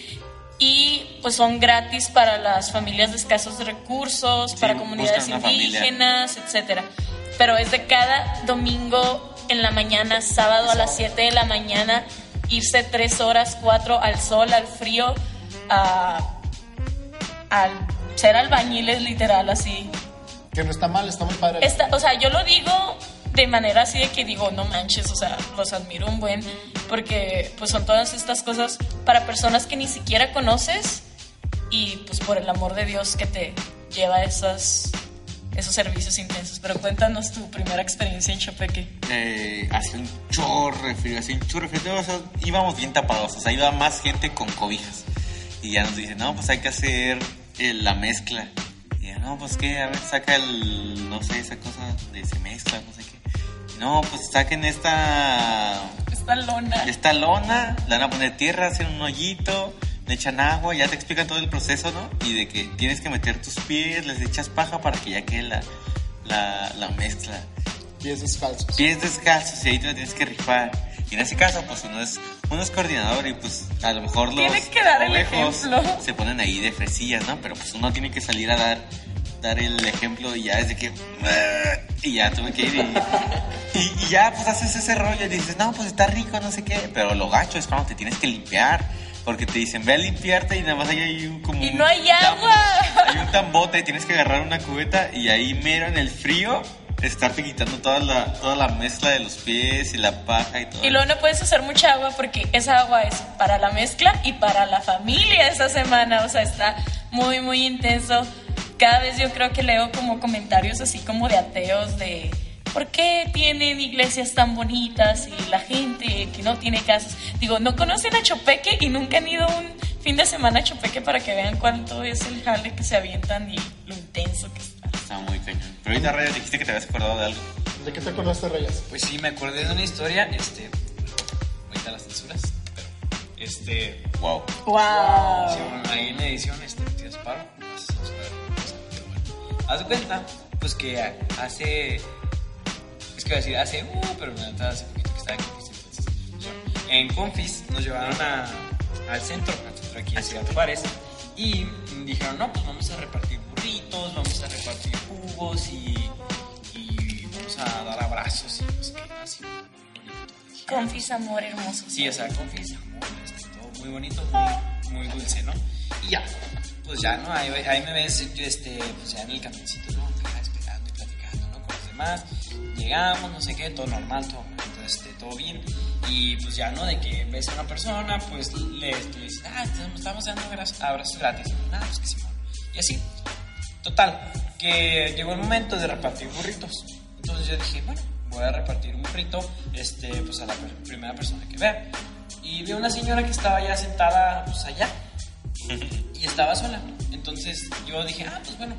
Y pues son gratis para las familias de escasos recursos, Sí, para comunidades indígenas, etcétera. Pero es de cada domingo en la mañana, sábado a las 7 de la mañana, irse tres horas, cuatro al sol, al frío, a, al ser albañiles literal así. Que no está mal, está muy padre. Esta, o sea, yo lo digo de manera así de que digo, no manches, o sea, los admiro un buen, porque pues son todas estas cosas para personas que ni siquiera conoces y pues por el amor de Dios que te lleva esos servicios intensos. Pero cuéntanos tu primera experiencia en Chopeque. eh, hacía un chorro de frío, hacía un chorro íbamos bien tapados, o sea, iba más gente con cobijas. Y ya nos dicen, no, pues hay que hacer eh, la mezcla. Y ya, no, pues qué, a ver, saca el, no sé, esa cosa de se mezcla, no sé qué. No, pues saquen esta, Esta lona. esta lona, le van a poner tierra, hacen un hoyito, le echan agua, ya te explican todo el proceso, ¿no? Y de que tienes que meter tus pies, les echas paja para que ya quede la, la, la mezcla Pies descalzos. pies descalzos y ahí te la tienes que rifar. Y en ese caso, pues uno es, uno es coordinador y pues a lo mejor los Tiene que dar el ejemplo. se ponen ahí de fresillas, ¿no? Pero pues uno tiene que salir a dar, dar el ejemplo y ya es de que... Y ya tuve que ir y, y, y ya pues haces ese rollo y dices, no, pues está rico, no sé qué. Pero lo gacho es cuando te tienes que limpiar. Porque te dicen, ve a limpiarte y nada más hay ahí un, como Y no hay agua. Hay un tambote y tienes que agarrar una cubeta y ahí mero en el frío estarte quitando toda la, toda la mezcla de los pies y la paja y todo. Y luego no puedes usar mucha agua porque esa agua es para la mezcla y para la familia esa semana. O sea, está muy, muy intenso. Cada vez yo creo que leo como comentarios así como de ateos de ¿por qué tienen iglesias tan bonitas y la gente que no tiene casas? Digo, ¿no conocen a Chopeque y nunca han ido un fin de semana a Chopeque para que vean cuánto es el jale que se avientan y lo intenso que está? Está muy cañón. Pero ahorita, Raya, dijiste que te habías acordado de algo. ¿De qué te acordaste, Rayas? Pues sí, me acordé de una historia, este, ahorita las censuras, pero, este, Wow. ¡Wow! sí, bueno, ahí en la edición, este, te disparo, Haz de cuenta, pues que hace, es que iba a decir hace, uh, pero la verdad hace poquito que estaba aquí, pues, entonces, en Confis nos llevaron a- al centro, al centro aquí de Ciudad Juárez, y dijeron, no, pues vamos a repartir burritos, vamos a repartir jugos y, y vamos a dar abrazos y no sé qué, así. Confis, amor hermoso. Sí, o sea, Confis, amor, todo muy bonito, muy, muy dulce, ¿no? Y ya, pues ya, ¿no? Ahí, ahí me ves, este, pues ya en el camioncito, ¿no? Esperando y platicando, ¿no? Con los demás. Llegamos, no sé qué, todo normal, todo, este, todo bien. Y pues ya, ¿no? De que ves a una persona, pues le, le dices, ah, estamos- dando abrazos, gratis. Nada, pues que sí, Y así. Total, que llegó el momento de repartir burritos. Entonces yo dije, bueno, voy a repartir un burrito este, pues a la primera persona que vea. Y vi a una señora que estaba ya sentada pues allá y estaba sola. Entonces yo dije, ah, pues bueno.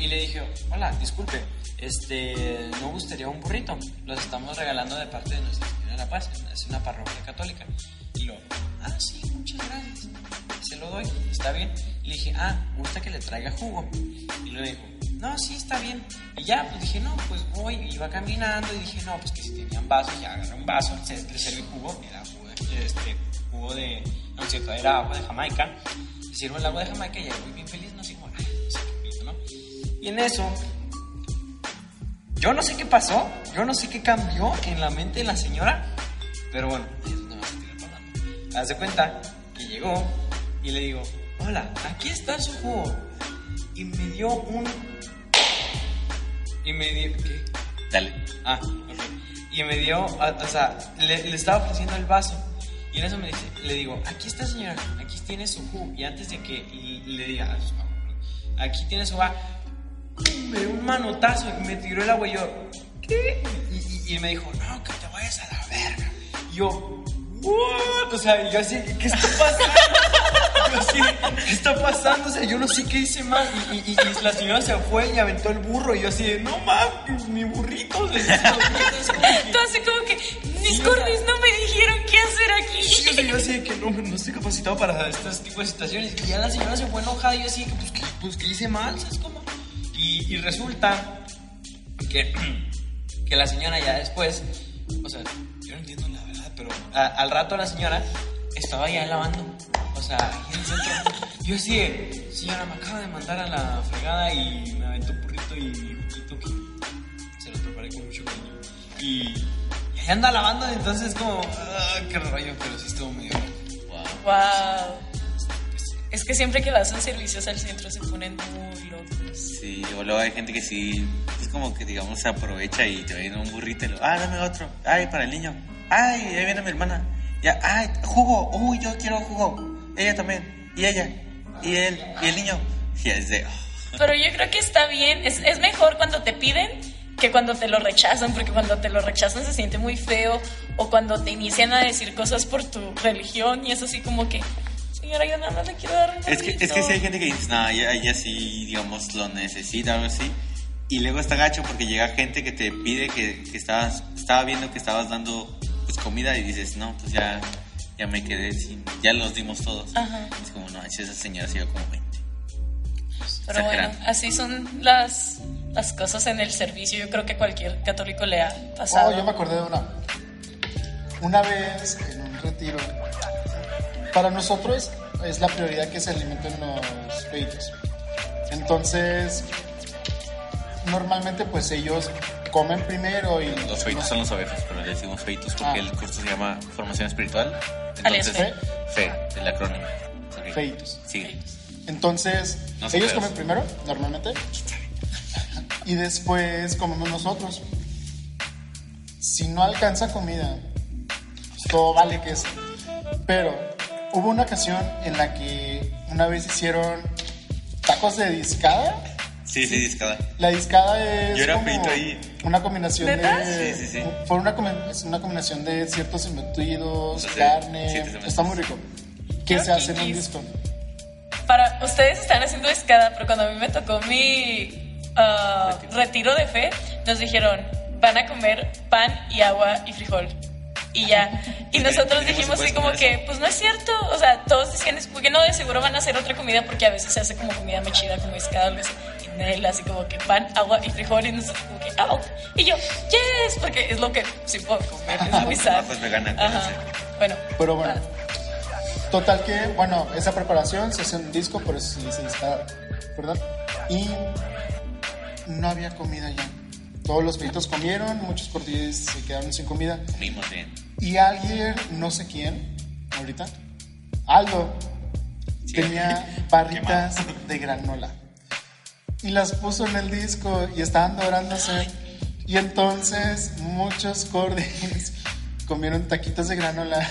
Y le, dije, hola, disculpe, este, no gustaría un burrito. Los estamos regalando de parte de Nuestra Señora de la Paz. Es una parroquia católica. Y lo, ah, sí, muchas gracias. Se lo doy, está bien. Y le dije, ah, gusta que le traiga jugo. Y le dijo, no, sí, está bien. Y ya, pues dije, no, pues voy. Iba caminando y dije, no, pues que si tenían vasos, ya agarré un vaso, se, le serví jugo. Era jugo este, jugo de, no cierto, era agua de Jamaica. Y sirvo el agua de Jamaica y ya voy bien feliz, no sé cómo, ay, no sé qué pito, ¿no? Y en eso, yo no sé qué pasó, yo no sé qué cambió en la mente de la señora, pero bueno, ahí es donde me de cuenta que llegó y le digo, hola, aquí está su jugo. Y me dio un... Y me dio... ¿Qué? Dale. Ah, ok. Y me dio, o sea, le, le estaba ofreciendo el vaso. Y en eso me dice, le digo, aquí está señora, tiene su jugo. Y antes de que le diga, "Ah, su mamá, aquí tiene su agua, me dio un manotazo y me tiró el agua y yo, ¿qué? Y, me dijo, no, que te vayas a la verga. Y yo. O sea, yo así, ¿qué está pasando? Así, ¿qué está pasando? O sea, yo no sé qué hice mal. Y, y- y- la señora se fue y aventó el burro. Y yo así, de, no mames, mi burrito. Le dije, "Es como que- Tú así como que, mis Sí, cornis no me dijeron qué hacer Sí, o sea, aquí. yo así de que no, no estoy capacitado para este tipo de situaciones. Y ya la señora se fue enojada y yo así de que, pues, que, pues, que hice mal, ¿sabes cómo? Y, y resulta que, que la señora ya después, o sea, yo no entiendo la verdad, pero a- al rato la señora estaba ya lavando, sea, ahí en el centro. Yo así de, señora, me acaba de mandar a la fregada y me aventó un burrito y un poquito que se los preparé con mucho cariño. Y, y ahí anda lavando, entonces como, ah, qué rollo, pero sí estuvo medio... Wow. Wow. Es que siempre que vas a servicios al centro se ponen muy locos. Sí, o luego hay gente que sí, es como que digamos se aprovecha y te viene un burrito y lo, ah, dame otro, ay, para el niño, ay, ahí viene mi hermana, ya, ay, jugo, uy, yo quiero jugo, ella también, y ella, y él, y el niño, y es de, oh, Pero yo creo que está bien, es, es mejor cuando te piden que cuando te lo rechazan, porque cuando te lo rechazan se siente muy feo, o cuando te inician a decir cosas por tu religión y es así como que, señora, yo nada más le quiero dar un es que, es que burrito". sí hay gente que dice, no, ella, ella sí, digamos, lo necesita algo así, y luego está gacho porque llega gente que te pide que, que estabas, estaba viendo que estabas dando pues comida y dices, no, pues ya, ya me quedé sin, ya los dimos todos. Ajá. Es como, no, esa señora se dio como 20. Pero bueno, así son las, las cosas en el servicio. Yo creo que cualquier católico le ha pasado. Oh, yo me acordé de una. Una vez en un retiro, para nosotros es la prioridad que se alimenten los feitos. Entonces, normalmente pues ellos comen primero y... Los feitos son los ovejas, pero le decimos feitos porque Ah. el curso se llama Formación Espiritual. Entonces, fe, el acrónimo. Feitos. Sí. Entonces, No se ellos comen primero, normalmente, y después comemos nosotros. Si no alcanza comida, pues, todo vale que es. Pero hubo una ocasión en la que una vez hicieron tacos de discada. Sí, sí, discada. La discada es Yo era como feito ahí. una combinación ¿Neta? de Sí, sí, sí. fue una, una combinación de ciertos embutidos, Entonces, carne, está muy rico. Que se hace en un disco. Para ustedes están haciendo escada, pero cuando a mí me tocó mi ah, retiro de fe, nos dijeron, van a comer pan y agua y frijol. Y ya. Y nosotros dijimos así como que, pues no es cierto. O sea, todos decían, es porque no, de seguro van a hacer otra comida porque a veces se hace como comida muy chida, como escada, algo así. Nel, así como que pan, agua y frijol. Y nosotros como que, ok. Y yo, yes, porque es lo que sí puedo comer. Es muy Ah, sano. pues vegana. Bueno. Pero bueno. ah, Total que, bueno, esa preparación se hace un disco, por eso se dice discada, ¿verdad? Y no había comida ya. Todos los feitos comieron, muchos cortillos se quedaron sin comida. Comimos bien. Y alguien, no sé quién, ahorita, Aldo, Sí. tenía barritas de granola. Y las puso en el disco y estaban dorándose. Y entonces muchos cordis comieron taquitos de granola.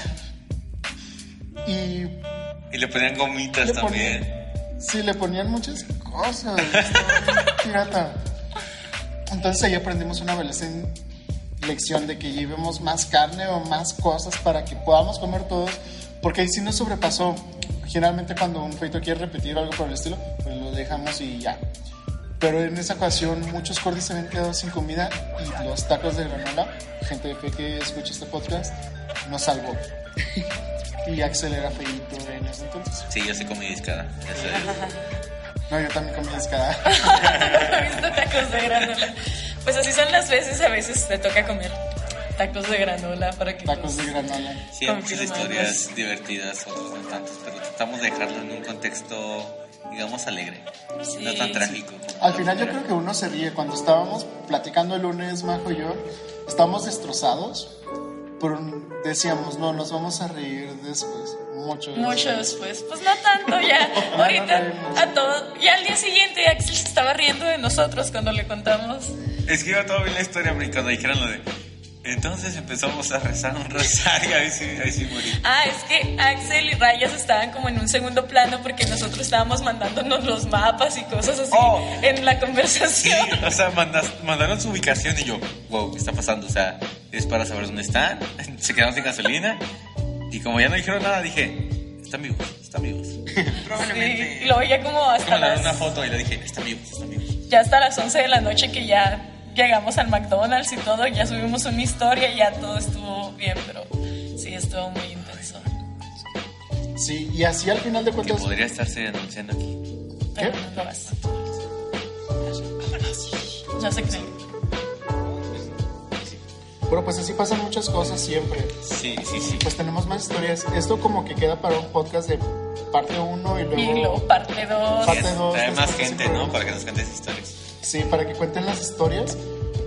Y Y le ponían gomitas le también. ponían, sí, le ponían muchas cosas. pirata. Entonces ahí aprendimos una valiosa lección de que llevemos más carne o más cosas para que podamos comer todos, porque ahí sí nos sobrepasó. Generalmente cuando un feito quiere repetir algo por el estilo, pues lo dejamos y ya. Pero en esa ocasión muchos cordis se habían quedado sin comida y los tacos de granola, gente de fe que escucha este podcast, nos salvó. y Axel era feito en ese entonces. Sí, yo sí comí discada. Eso es. No, yo también comí escada. ¿Viste tacos de granola? Pues así son las veces, a veces te toca comer tacos de granola para que Tacos de granola. Sí, hay muchas historias divertidas, otras no tantas, pero tratamos de dejarlo en un contexto, digamos, alegre. Sí, no tan sí. trágico. Al final yo creo que uno se ríe. Cuando estábamos platicando el lunes, Majo y yo, estábamos destrozados, pero decíamos, no, nos vamos a reír después. Mucho. Mucho después, pues no tanto ya. Ahorita a todo. Y al día siguiente Axel se estaba riendo de nosotros cuando le contamos. Es que iba todo bien la historia, pero cuando dijeron lo de... Entonces empezamos a rezar un rosario, ahí sí, ahí sí morí. Ah, es que Axel y Rayas estaban como en un segundo plano porque nosotros estábamos mandándonos los mapas y cosas así Oh. en la Sí, conversación. o sea, mandas- mandaron su ubicación y yo, wow, ¿qué está pasando? O sea, es para saber dónde están, se quedaron sin gasolina y como ya no dijeron nada, dije, están vivos, están vivos. Sí, y luego ya como hasta mandaron las, una foto y le dije, están vivos, están vivos. ya hasta las 11 de la noche que ya llegamos al McDonald's y todo, ya subimos una historia y ya todo estuvo bien, pero sí, estuvo muy intenso. Sí, y así al final de Que cuentas. podría estarse anunciando aquí. Pero no lo vas. Ya se creen. Pero pues así pasan muchas cosas siempre. Sí, sí, sí. Pues tenemos más historias. Esto como que queda para un podcast de parte 1 y luego. Y luego parte 2. Parte dos, Trae más gente, ¿no? Para que nos cuentes historias. Sí, para que cuenten las historias.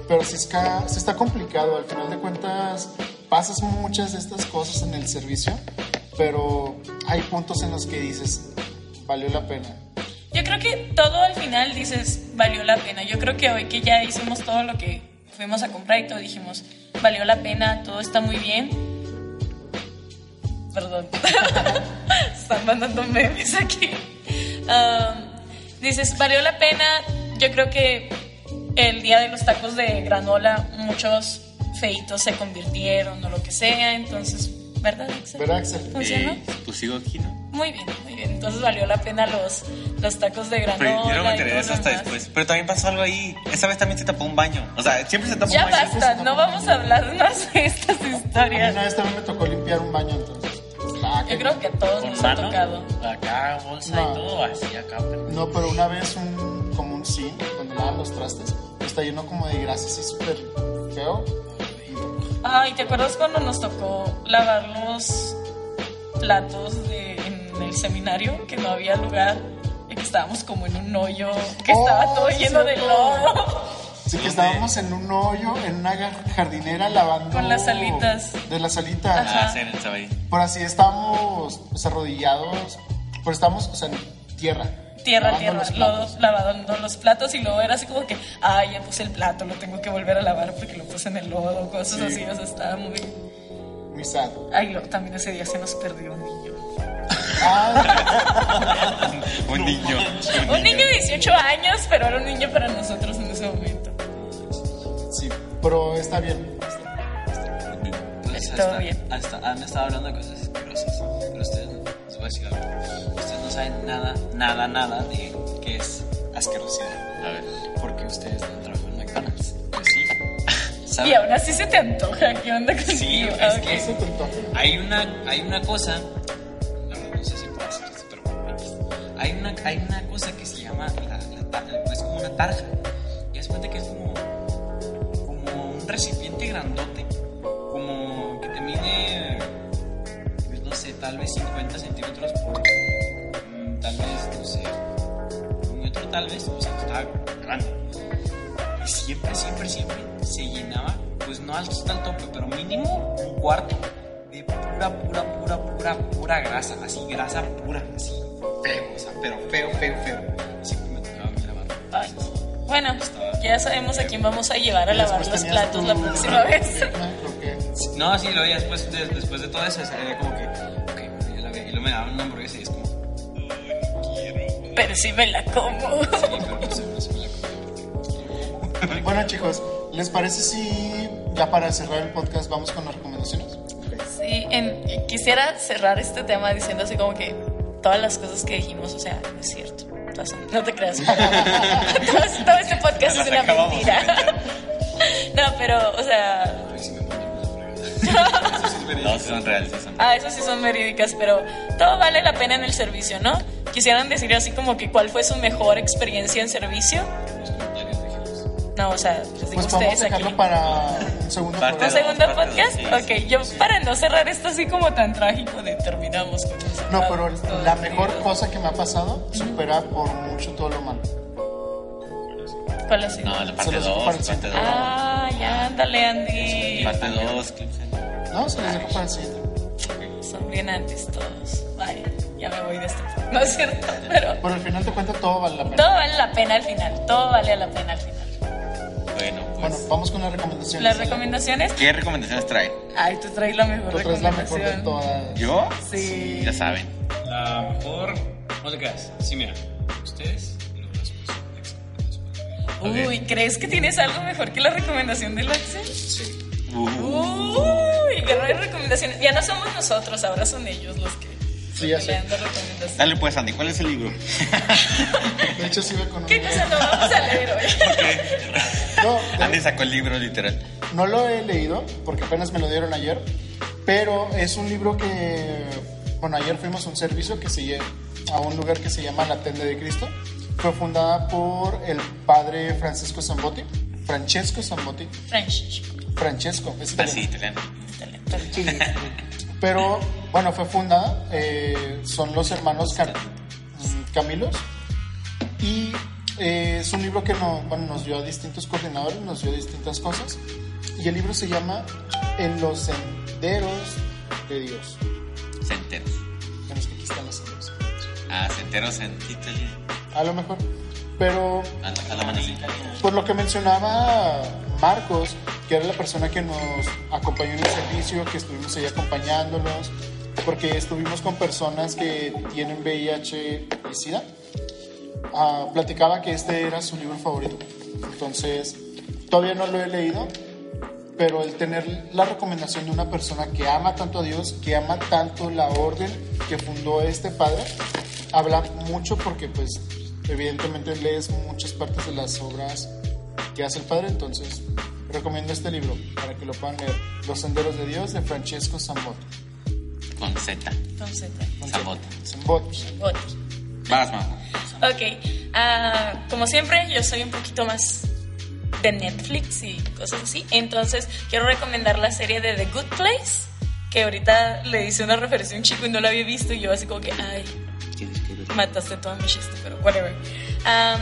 Pero sí está, sí está complicado. Al final de cuentas, pasas muchas de estas cosas en el servicio. Pero hay puntos en los que dices, valió la pena. Yo creo que todo al final dices, valió la pena. Yo creo que hoy que ya hicimos todo lo que fuimos a comprar y todo, dijimos, valió la pena, todo está muy bien. Perdón. Están mandando memes aquí. Um, dices, valió la pena. Yo creo que el día de los tacos de granola, muchos feitos se convirtieron o lo que sea. Entonces, ¿verdad, Axel? ¿Verdad, Axel? ¿Funcionó? Eh, pues sigo aquí, ¿no? Muy bien, muy bien. Entonces valió la pena los, los tacos de granola. Pero yo no me enteré de eso hasta demás. después. Pero también pasó algo ahí. Esa vez también se tapó un baño. O sea, siempre se tapa Ya un baño. basta, no vamos a hablar más de estas A mí historias. una vez también me tocó limpiar un baño, entonces. ah, Yo creo que a todos nos ha tocado. acá, bolsa No. y todo, así acá. pero- No, pero una vez un, como un zinc, donde lavan los trastes, está lleno como de grasa así súper feo. Ay, ¿te acuerdas cuando nos tocó lavar los platos de, en el seminario? Que no había lugar y que estábamos como en un hoyo, que Oh, estaba todo sí, lleno de cierto. lodo. Así que estábamos en un hoyo, en una jardinera lavando. Con las alitas. De las alitas. Ah, sí, estaba ahí. Por así estábamos pues, arrodillados, pero estábamos, o sea, en tierra. Tierra, lavando tierra, los lodo, platos. lavando los platos y luego era así como que, ay, ya puse el plato, lo tengo que volver a lavar porque lo puse en el lodo, cosas Sí. así, o sea, estaba muy... Muy sad. Ay, luego también ese día se nos perdió un niño. Ah, Un niño. Un niño de 18 años, pero era un niño para nosotros en ese momento. sí, pero está bien. Entonces, Todo hasta, bien. hasta han estado hablando de cosas asquerosas. Pero ustedes, no- les voy a decir algo. Ustedes no saben nada, nada, nada de qué es asquerosidad. A ver. Porque ustedes no trabajan en McDonald's. Pues sí. ¿Saben? Y aún así se te antoja, ¿qué onda contigo? Sí, es Ah, que- Eso te antoja. Hay una, hay una cosa, así, grasa pura, así, feo, o sea, pero feo, feo, feo. Siempre me tocaba a mí lavar. Ay, Bueno, ya sabemos a quién vamos a llevar a lavar los platos tu- la próxima vez. No, sí, lo veía después de, después de todo eso, era como que, ok, bueno, ya la veía. Y luego me daban una hamburguesa y es como, Pero sí me la como. sí, pero no sé, no sé, me la comí. Bueno, chicos, ¿les parece si ya para cerrar el podcast vamos con las recomendaciones? Quisiera cerrar este tema diciendo así como que todas las cosas que dijimos, o sea, no es cierto. No te creas. todo, todo este podcast es una mentira. no, pero, o sea. No, son reales, son ah, eso sí son verídicas, pero todo vale la pena en el servicio, ¿no? Quisieran decir así como que cuál fue su mejor experiencia en servicio. No, o sea, les digo Pues a ustedes aquí. dejarlo para un segundo Parte ¿Un segundo Parte dos, podcast? sí, ok, sí, yo para no cerrar esto así como tan trágico de terminamos con eso. No, pero la mejor cosa que me ha pasado supera por mucho todo lo malo. ¿Cuál ha sido? No, la Se parte los dejo 2, para el parte 2. siguiente. Ah, ya, ándale, Andy. Parte 2, No, se los dejo para el siguiente. Son bien antes todos. Vaya, ya me voy de esto. No es cierto, pero Por el final te cuenta todo vale la pena. todo vale la pena al final. Todo vale la pena al final. Bueno, vamos con las recomendaciones. Las recomendaciones. ¿qué recomendaciones trae? Ay, tú traes la mejor Tú traes la mejor de recomendación. todas. ¿Yo? Sí. Ya saben. La mejor, no te creas, sí, mira, ustedes y luego las cosas. Uy, ¿crees que tienes algo mejor que la recomendación del Axel? Sí. Uh, Uy, que no hay recomendaciones. Ya no somos nosotros, ahora son ellos los que Sí, ya sé. dale pues, Andy, ¿cuál es el libro? De hecho, sí iba con un ¿Qué cosa no vamos a leer hoy? No, de- Andy sacó el libro literal. no lo he leído porque apenas me lo dieron ayer, pero es un libro que, bueno, ayer fuimos a un servicio que se lle- a un lugar que se llama La Tenda de Cristo. Fue fundada por el padre Francesco Zambotti, Francesco Zambotti, French. Francesco, es Así, italiano. Pero bueno, fue fundada, eh, son los hermanos Cam- mm, Camilos y eh, es un libro que no- bueno, nos dio a distintos coordinadores, nos dio distintas cosas y el libro se llama En los senderos de Dios. Centeros. Bueno, es que aquí están los senderos. Ah, centeros en Italia. A lo mejor, pero A la, a la por lo que mencionaba Marcos, que era la persona que nos acompañó en el servicio, que estuvimos ahí acompañándolos, porque estuvimos con personas que tienen VIH y SIDA, ah, platicaba que este era su libro favorito. Entonces, todavía no lo he leído, pero el tener la recomendación de una persona que ama tanto a Dios, que ama tanto la orden que fundó este padre, habla mucho porque pues evidentemente lees muchas partes de las obras que hace el padre, entonces recomiendo este libro para que lo puedan leer. Los senderos de Dios de Francesco Zambotti. Con Z. Entonces, Zambotti. Zambotti. Boti. Vas, mamá. Ok, ah, como siempre, yo soy un poquito más de Netflix y cosas así. Entonces, quiero recomendar la serie de The Good Place, que ahorita le hice una referencia a un chico y no la había visto. Y yo, así como que, ay, mataste todo mi chiste, pero whatever. Um,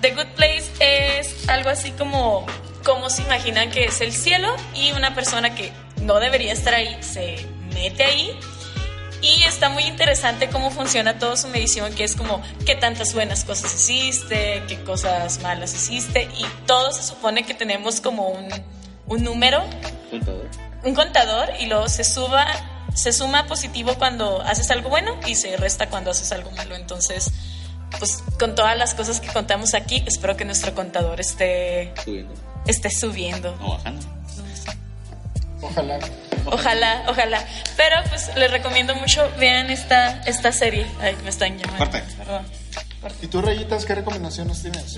The Good Place es algo así como, como se imaginan que es el cielo y una persona que no debería estar ahí se mete ahí. Y está muy interesante cómo funciona toda su medición, que es como qué tantas buenas cosas hiciste, qué cosas malas hiciste, y todo se supone que tenemos como un, un número un contador y luego se suba se suma positivo cuando haces algo bueno y se resta cuando haces algo malo entonces pues con todas las cosas que contamos aquí espero que nuestro contador esté Subiendo. esté subiendo O bajando. Ojalá. ojalá ojalá pero pues les recomiendo mucho vean esta esta serie ay me están llamando. Perdón. ¿Y tú, Rayitas, qué recomendaciones tienes?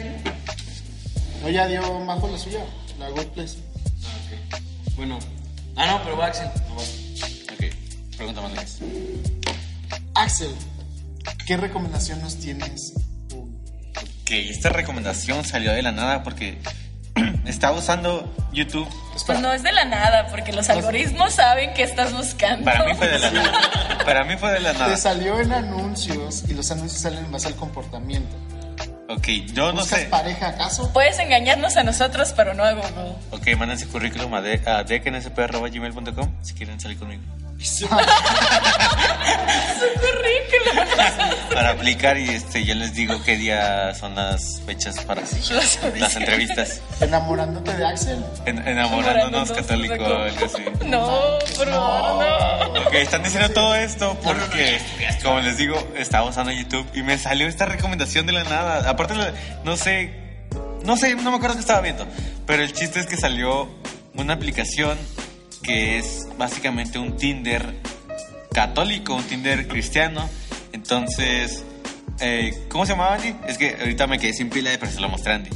No, ya dio Majo la suya, la Good Place. Ah, ok. Bueno. Ah, no, pero va Axel. No, va. Ok. Pregunta más. Axel, ¿qué recomendación nos tienes? Que esta recomendación salió de la nada porque estaba usando YouTube. Pues no es de la nada, porque los algoritmos saben que estás buscando. Para mí fue de la nada. Para mí fue de la Te nada. salió en anuncios y los anuncios salen en base al comportamiento. Ok, yo no ¿Buscas sé. pareja acaso? Puedes engañarnos a nosotros, pero no a Google. Ok, manden su currículum a, de, a si quieren salir conmigo. Currículum. Para aplicar y este, yo les digo qué día son las fechas para las entrevistas. Enamorándote de Axel. En- enamorándonos Enamorándonos, católico, loco. algo así. No, por favor, no. Ok, están diciendo todo esto porque, como les digo, estaba usando YouTube y me salió esta recomendación de la nada. Aparte, no sé, no sé, no me acuerdo qué estaba viendo, pero el chiste es que salió una aplicación que es básicamente un Tinder católico, un Tinder cristiano. Entonces, eh, ¿cómo se llamaba Andy? Es que ahorita me quedé sin pila, pero se lo mostré Andy.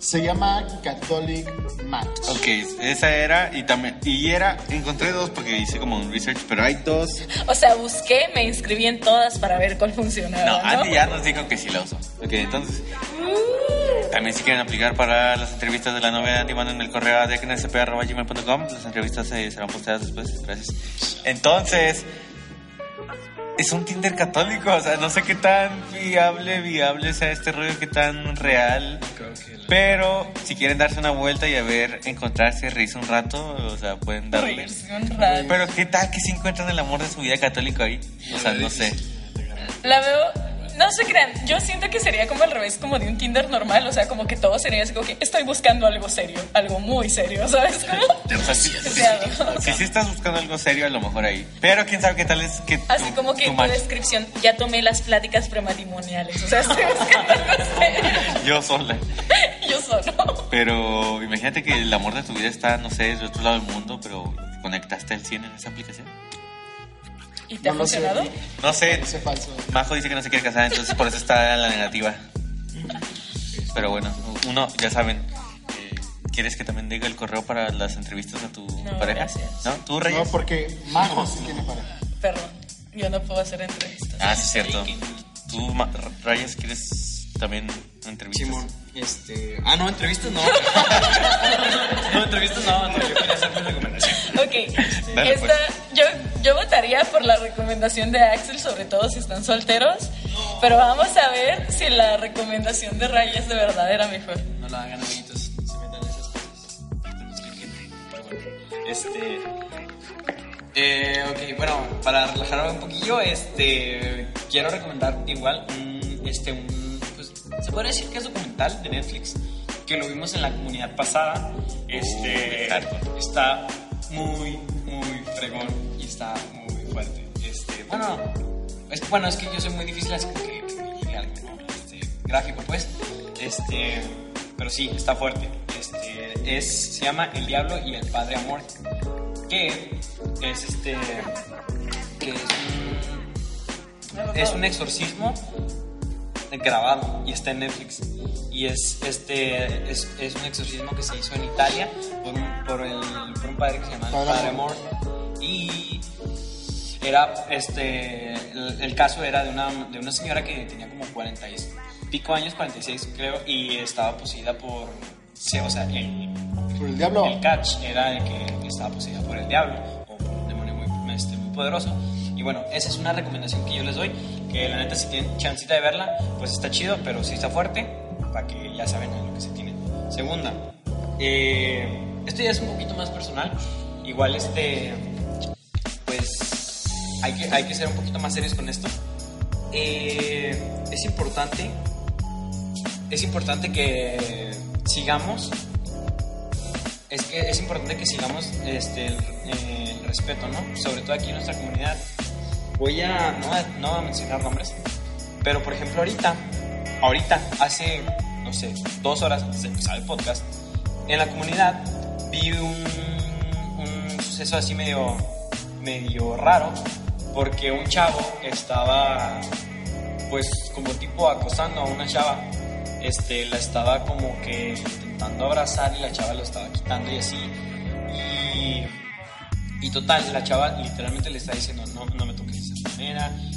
Se llama Catholic Match. Ok, esa era y también y era encontré dos porque hice como un research, pero hay dos. O sea, busqué, me inscribí en todas para ver cuál funcionaba. No, ¿no? Andy ya nos dijo que sí la usó. Ok, entonces también si quieren aplicar para las entrevistas de la novela Andy manden el correo a decnsp.gmail.com Las entrevistas eh, serán posteadas después. Gracias. Entonces es un Tinder católico, o sea, no sé qué tan viable, viable sea este rollo, qué tan real. Pero si quieren darse una vuelta y a ver, encontrarse, reírse un rato, o sea, pueden darle. Reírse un rato. Pero qué tal que si encuentran el amor de su vida católico ahí. O sea, no sé. La veo. No se crean, yo siento que sería como al revés, como de un Tinder normal, o sea, como que todo sería así como que estoy buscando algo serio, algo muy serio, ¿sabes? O sea, si, Deseado. si sí estás buscando algo serio, a lo mejor ahí. Pero quién sabe qué tal es que. Así tu- como que tu tu descripción, ya tomé las pláticas prematrimoniales, o sea, estoy buscando algo serio. Yo sola. Yo solo. Pero imagínate que el amor de tu vida está, no sé, del otro lado del mundo, pero te conectaste al 100 en esa aplicación. ¿Y te ha No lo sé. funcionado? No sé, falso. Majo dice que no se quiere casar, entonces por eso está en la negativa. Pero bueno, uno, ya saben. eh, ¿Quieres que también diga el correo para las entrevistas a tu No, pareja? gracias. ¿No? ¿Tú, Reyes? No, porque Majo sí tiene pareja. Perdón, yo no puedo hacer entrevistas. Ah, sí, es cierto. ¿Tú, Ma- Reyes, quieres también entrevistas? Simón, este. Ah, no, entrevistas no. no, entrevistas no, no, yo quería hacer mi recomendación. Ok, Dale, esta, pues. yo, yo votaría por la recomendación de Axel, sobre todo si están solteros, pero vamos a ver si la recomendación de Reyes de verdad era mejor. No la hagan, amiguitos. No se metan en esas cosas. No expliquen. Pero bueno, Este. Eh, ok, bueno, para relajarme un poquillo, este. Quiero recomendar igual un. Este, un. Pues, se podría decir que es documental de Netflix. Que lo vimos en la comunidad pasada. Este. exacto. está muy, muy fregón y está muy fuerte. Este, bueno, es, bueno, es que yo soy muy difícil así como que este, gráfico, pues. Este, pero sí, está fuerte. Este, es, se llama El Diablo y el Padre Amor, que es este, que es un, es un exorcismo grabado y está en Netflix. Y es, este, es, es un exorcismo que se hizo en Italia por un, por el, por un padre que se llama Padre Amor. Y era, este, el, el caso era de una, de una señora que tenía como 40 y pico años, 46 creo, y estaba poseída por, sí, o sea, el, Por el diablo. el catch era el que estaba poseída por el diablo o por un demonio muy, este, muy poderoso. Y bueno, esa es una recomendación que yo les doy. Que la neta, si tienen chancita de verla, pues está chido, pero sí está fuerte. Para que ya saben en lo que se tiene. Segunda, eh, esto ya es un poquito más personal. Igual, este, pues hay que, hay que ser un poquito más serios con esto. Eh, es importante, es importante que sigamos es que es importante que sigamos este, el respeto, ¿no? Sobre todo aquí en nuestra comunidad. Voy a no, no a mencionar nombres, pero por ejemplo ahorita, ahorita, hace, no sé, dos horas antes de empezar el podcast, en la comunidad vi un, suceso así medio, medio raro, porque un chavo estaba, pues, como tipo acosando a una chava este, la estaba como que intentando abrazar y la chava lo estaba quitando y así. Y, y total, la chava literalmente le está diciendo, no, no me toques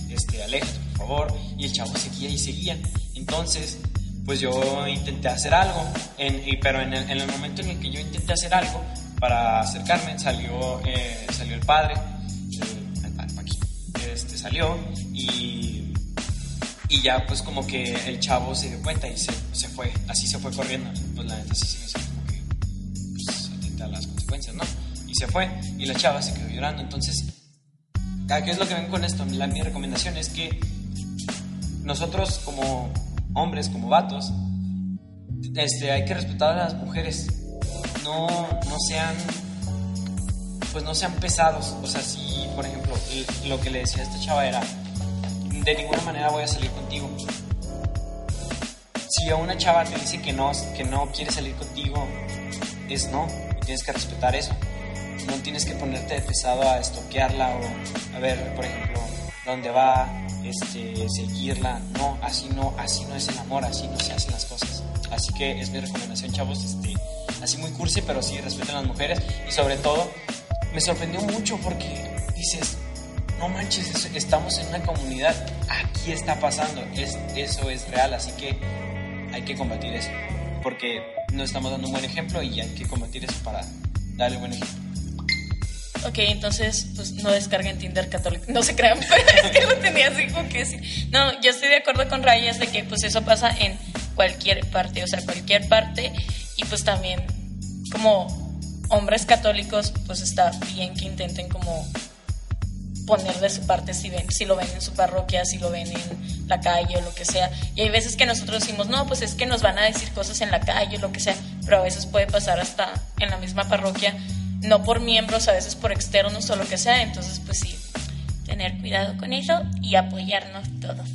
este, aléjate por favor. Y el chavo seguía y seguía. Entonces, pues yo intenté hacer algo, en- y- pero en el, en el momento en el que yo intenté hacer algo para acercarme, salió, eh, salió el padre, eh, el padre Paqui, este, salió y, y ya pues como que el chavo se dio cuenta y se, se fue, así se fue corriendo, pues la neta sí se hizo como que pues, atenta a las consecuencias, ¿no? Y se fue y la chava se quedó llorando, entonces, ¿qué es lo que ven con esto? La, mi recomendación es que nosotros como hombres, como vatos, este, hay que respetar a las mujeres. No, no sean, pues no sean pesados. O sea, si, por ejemplo, lo que le decía a esta chava era, de ninguna manera voy a salir contigo. Si a una chava te dice que no, que no quiere salir contigo, es no. y Tienes que respetar eso. No tienes que ponerte pesado a estoquearla o a ver, por ejemplo, dónde va, este, seguirla. No, así no, así no es el amor, así no se hacen las cosas. Así que es mi recomendación, chavos, este, así muy cursi, pero sí respeten a las mujeres y sobre todo me sorprendió mucho porque dices, no manches, estamos en una comunidad, aquí está pasando, es, eso es real, así que hay que combatir eso, porque no estamos dando un buen ejemplo y hay que combatir eso para darle buen ejemplo. Ok, entonces, pues no descarguen Tinder católico. No se crean, pero es que lo tenía así como que sí. No, yo estoy de acuerdo con Rayas de que pues eso pasa en cualquier parte, o sea, cualquier parte. Y pues también, como hombres católicos, pues está bien que intenten como poner de su parte si, ven, si lo ven en su parroquia, si lo ven en la calle o lo que sea. Y hay veces que nosotros decimos, no, pues es que nos van a decir cosas en la calle o lo que sea, pero a veces puede pasar hasta en la misma parroquia, no por miembros, a veces por externos o lo que sea. Entonces, pues sí, tener cuidado con eso y apoyarnos todos.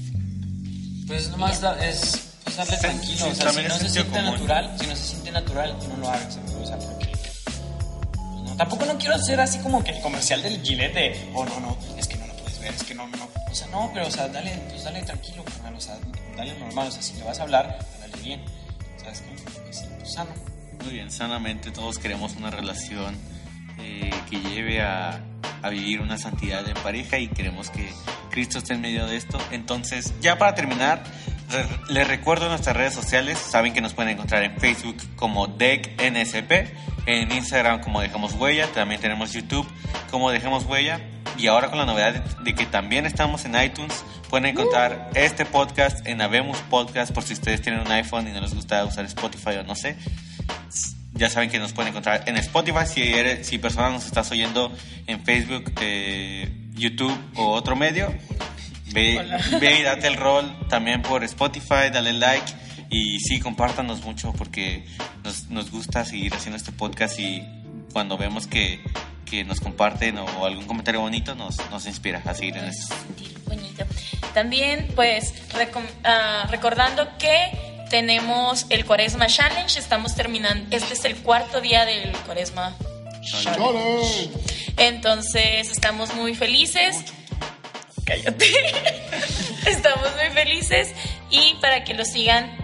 Pues nomás da- es pues, darle Sí, tranquilo, sí, o sea, si no es se siente común. natural, si no se siente natural, no lo hagas, o sea, porque... pues, no, tampoco no quiero hacer así como que el comercial del Gillette de, oh, no, no, es que no lo puedes ver, es que no, no, no. O sea, no, pero, o sea, dale, pues dale tranquilo, carnal, o sea, dale normal, o sea, si le vas a hablar, dale bien, ¿sabes qué? Que sí, pues, sano. Muy bien, sanamente todos queremos una relación eh, que lleve a, a vivir una santidad en pareja y queremos que Cristo esté en medio de esto. Entonces, ya para terminar, les recuerdo nuestras redes sociales. Saben que nos pueden encontrar en Facebook como DECNSP, en Instagram como Dejamos Huella, también tenemos YouTube como Dejemos Huella. Y ahora con la novedad de, de que también estamos en iTunes, pueden encontrar este podcast en Habemos Podcast por si ustedes tienen un iPhone y no les gusta usar Spotify o no sé. Ya saben que nos pueden encontrar en Spotify. Si, eres, si personas nos estás oyendo en Facebook, eh, YouTube o otro medio, ve, ve y date el rol también por Spotify, dale like y sí, compártanos mucho porque nos, nos gusta seguir haciendo este podcast y cuando vemos que, que nos comparten o algún comentario bonito nos, nos inspira a seguir en esto. bonito. También, pues, recom- ah, recordando que tenemos el Cuaresma Challenge. Estamos terminando. Este es el cuarto día del Cuaresma Challenge. Entonces, estamos muy felices. Cállate. estamos muy felices. Y para que lo sigan.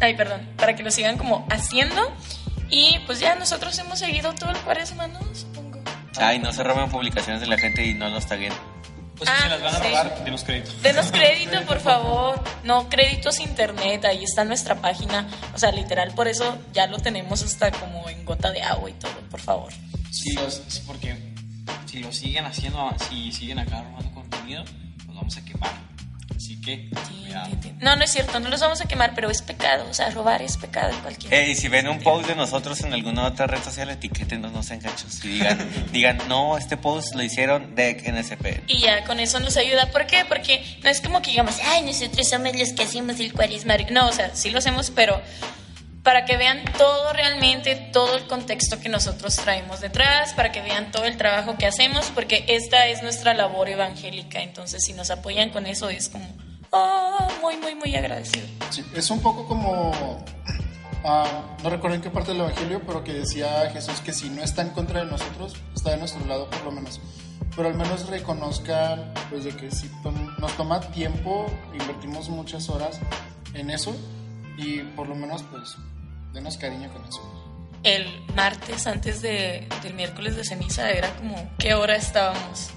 Ay, perdón. Para que lo sigan como haciendo. Y pues ya nosotros hemos seguido todo el Cuaresma, ¿no? Supongo. Ay, no se roben publicaciones de la gente y no los taguen. Pues si Ah, se las van a sí. robar, denos crédito. Denos crédito, por favor. No, créditos internet, ahí está nuestra página. O sea, literal, por eso ya lo tenemos hasta como en gota de agua y todo, por favor. Sí, los- sí, porque si lo siguen haciendo, si siguen acá robando contenido, los vamos a quemar. Así que, cuidado. No, no es cierto, no los vamos a quemar, pero es pecado. O sea, robar es pecado en cualquier. Eh, y si ven un post de nosotros en alguna otra red social, etiquétenos, no sean gachos. Y digan, digan, no, este post lo hicieron de NSP. Y ya con eso nos ayuda. ¿Por qué? Porque no es como que digamos, ay, nosotros somos los que hacemos el cuaresmario. No, o sea, sí lo hacemos, pero para que vean todo realmente, todo el contexto que nosotros traemos detrás, para que vean todo el trabajo que hacemos, porque esta es nuestra labor evangélica. Entonces, si nos apoyan con eso, es como, oh, muy, muy, muy agradecido. Sí, es un poco como, ah, no recuerdo en qué parte del Evangelio, pero que decía Jesús que si no está en contra de nosotros, está de nuestro lado por lo menos. Pero al menos reconozcan pues, de que si tom- nos toma tiempo, invertimos muchas horas en eso y por lo menos pues denos cariño con eso. El martes, antes de, del miércoles de ceniza, era como, ¿qué hora estábamos?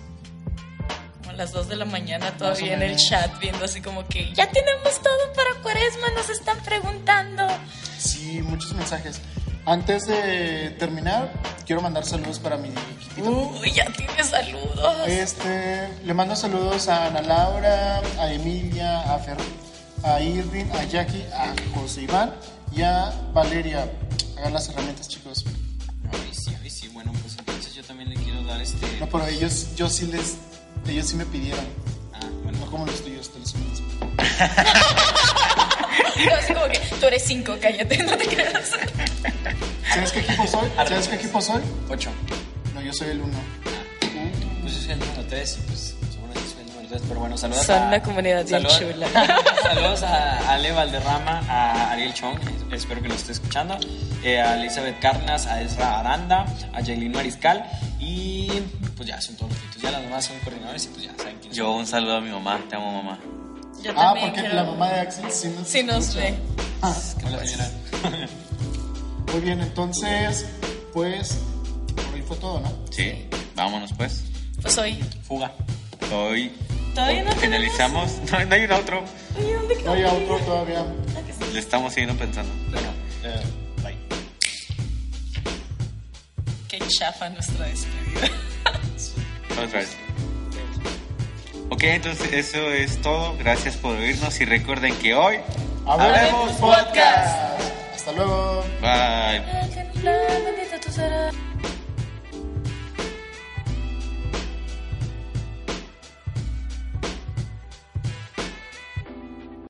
Como las 2 de la mañana todavía en el chat viendo así como que ya tenemos todo para cuaresma, nos están preguntando. Sí, muchos mensajes. Antes de terminar, quiero mandar saludos para mi. Uy, ya tienes saludos. Este, le mando saludos a Ana Laura, a Emilia, a Fer, a Irving, a Jackie, a José Iván y a Valeria. Hagan las herramientas, chicos. Ay, sí, ay, sí. Bueno, pues entonces yo también le quiero dar este. No, pero ellos, yo sí les, ellos sí me pidieron. Ah, bueno. No como los tuyos, te los mismo. Yo así como que tú eres 5, cállate, no te creas. ¿Sabes qué equipo soy? ¿Sabes qué equipo soy? Ocho. No, yo soy el uno. Pues yo soy el número 3 y pues 3. Pero bueno, saludos Son a... una comunidad bien saludos- chula. saludos a Ale Valderrama, a Ariel Chong, espero que nos esté escuchando, eh, a Elizabeth Cárdenas, a Ezra Aranda, a Jailin Mariscal y pues ya son todos los. Ya las demás son coordinadores y pues ya saben quiénes Yo un saludo a mi mamá, te amo mamá. Yo Ah, también porque quiero- la mamá de Axel sí nos, Sí nos escucha. ve. Ah. Hola, señora. muy bien, entonces, pues, por hoy fue todo, ¿no? Sí, vámonos pues. Pues hoy. Fuga. Hoy Todavía no finalizamos. No, no hay un otro. Oye, ¿dónde No hay otro todavía. Le estamos siguiendo pensando. Bueno, eh, bye. Qué chafa nuestra despedida. Otra vez. Ok, entonces eso es todo. Gracias por oírnos y recuerden que hoy Hablemos Podcast. Hasta luego. Bye. Bendita tú serás.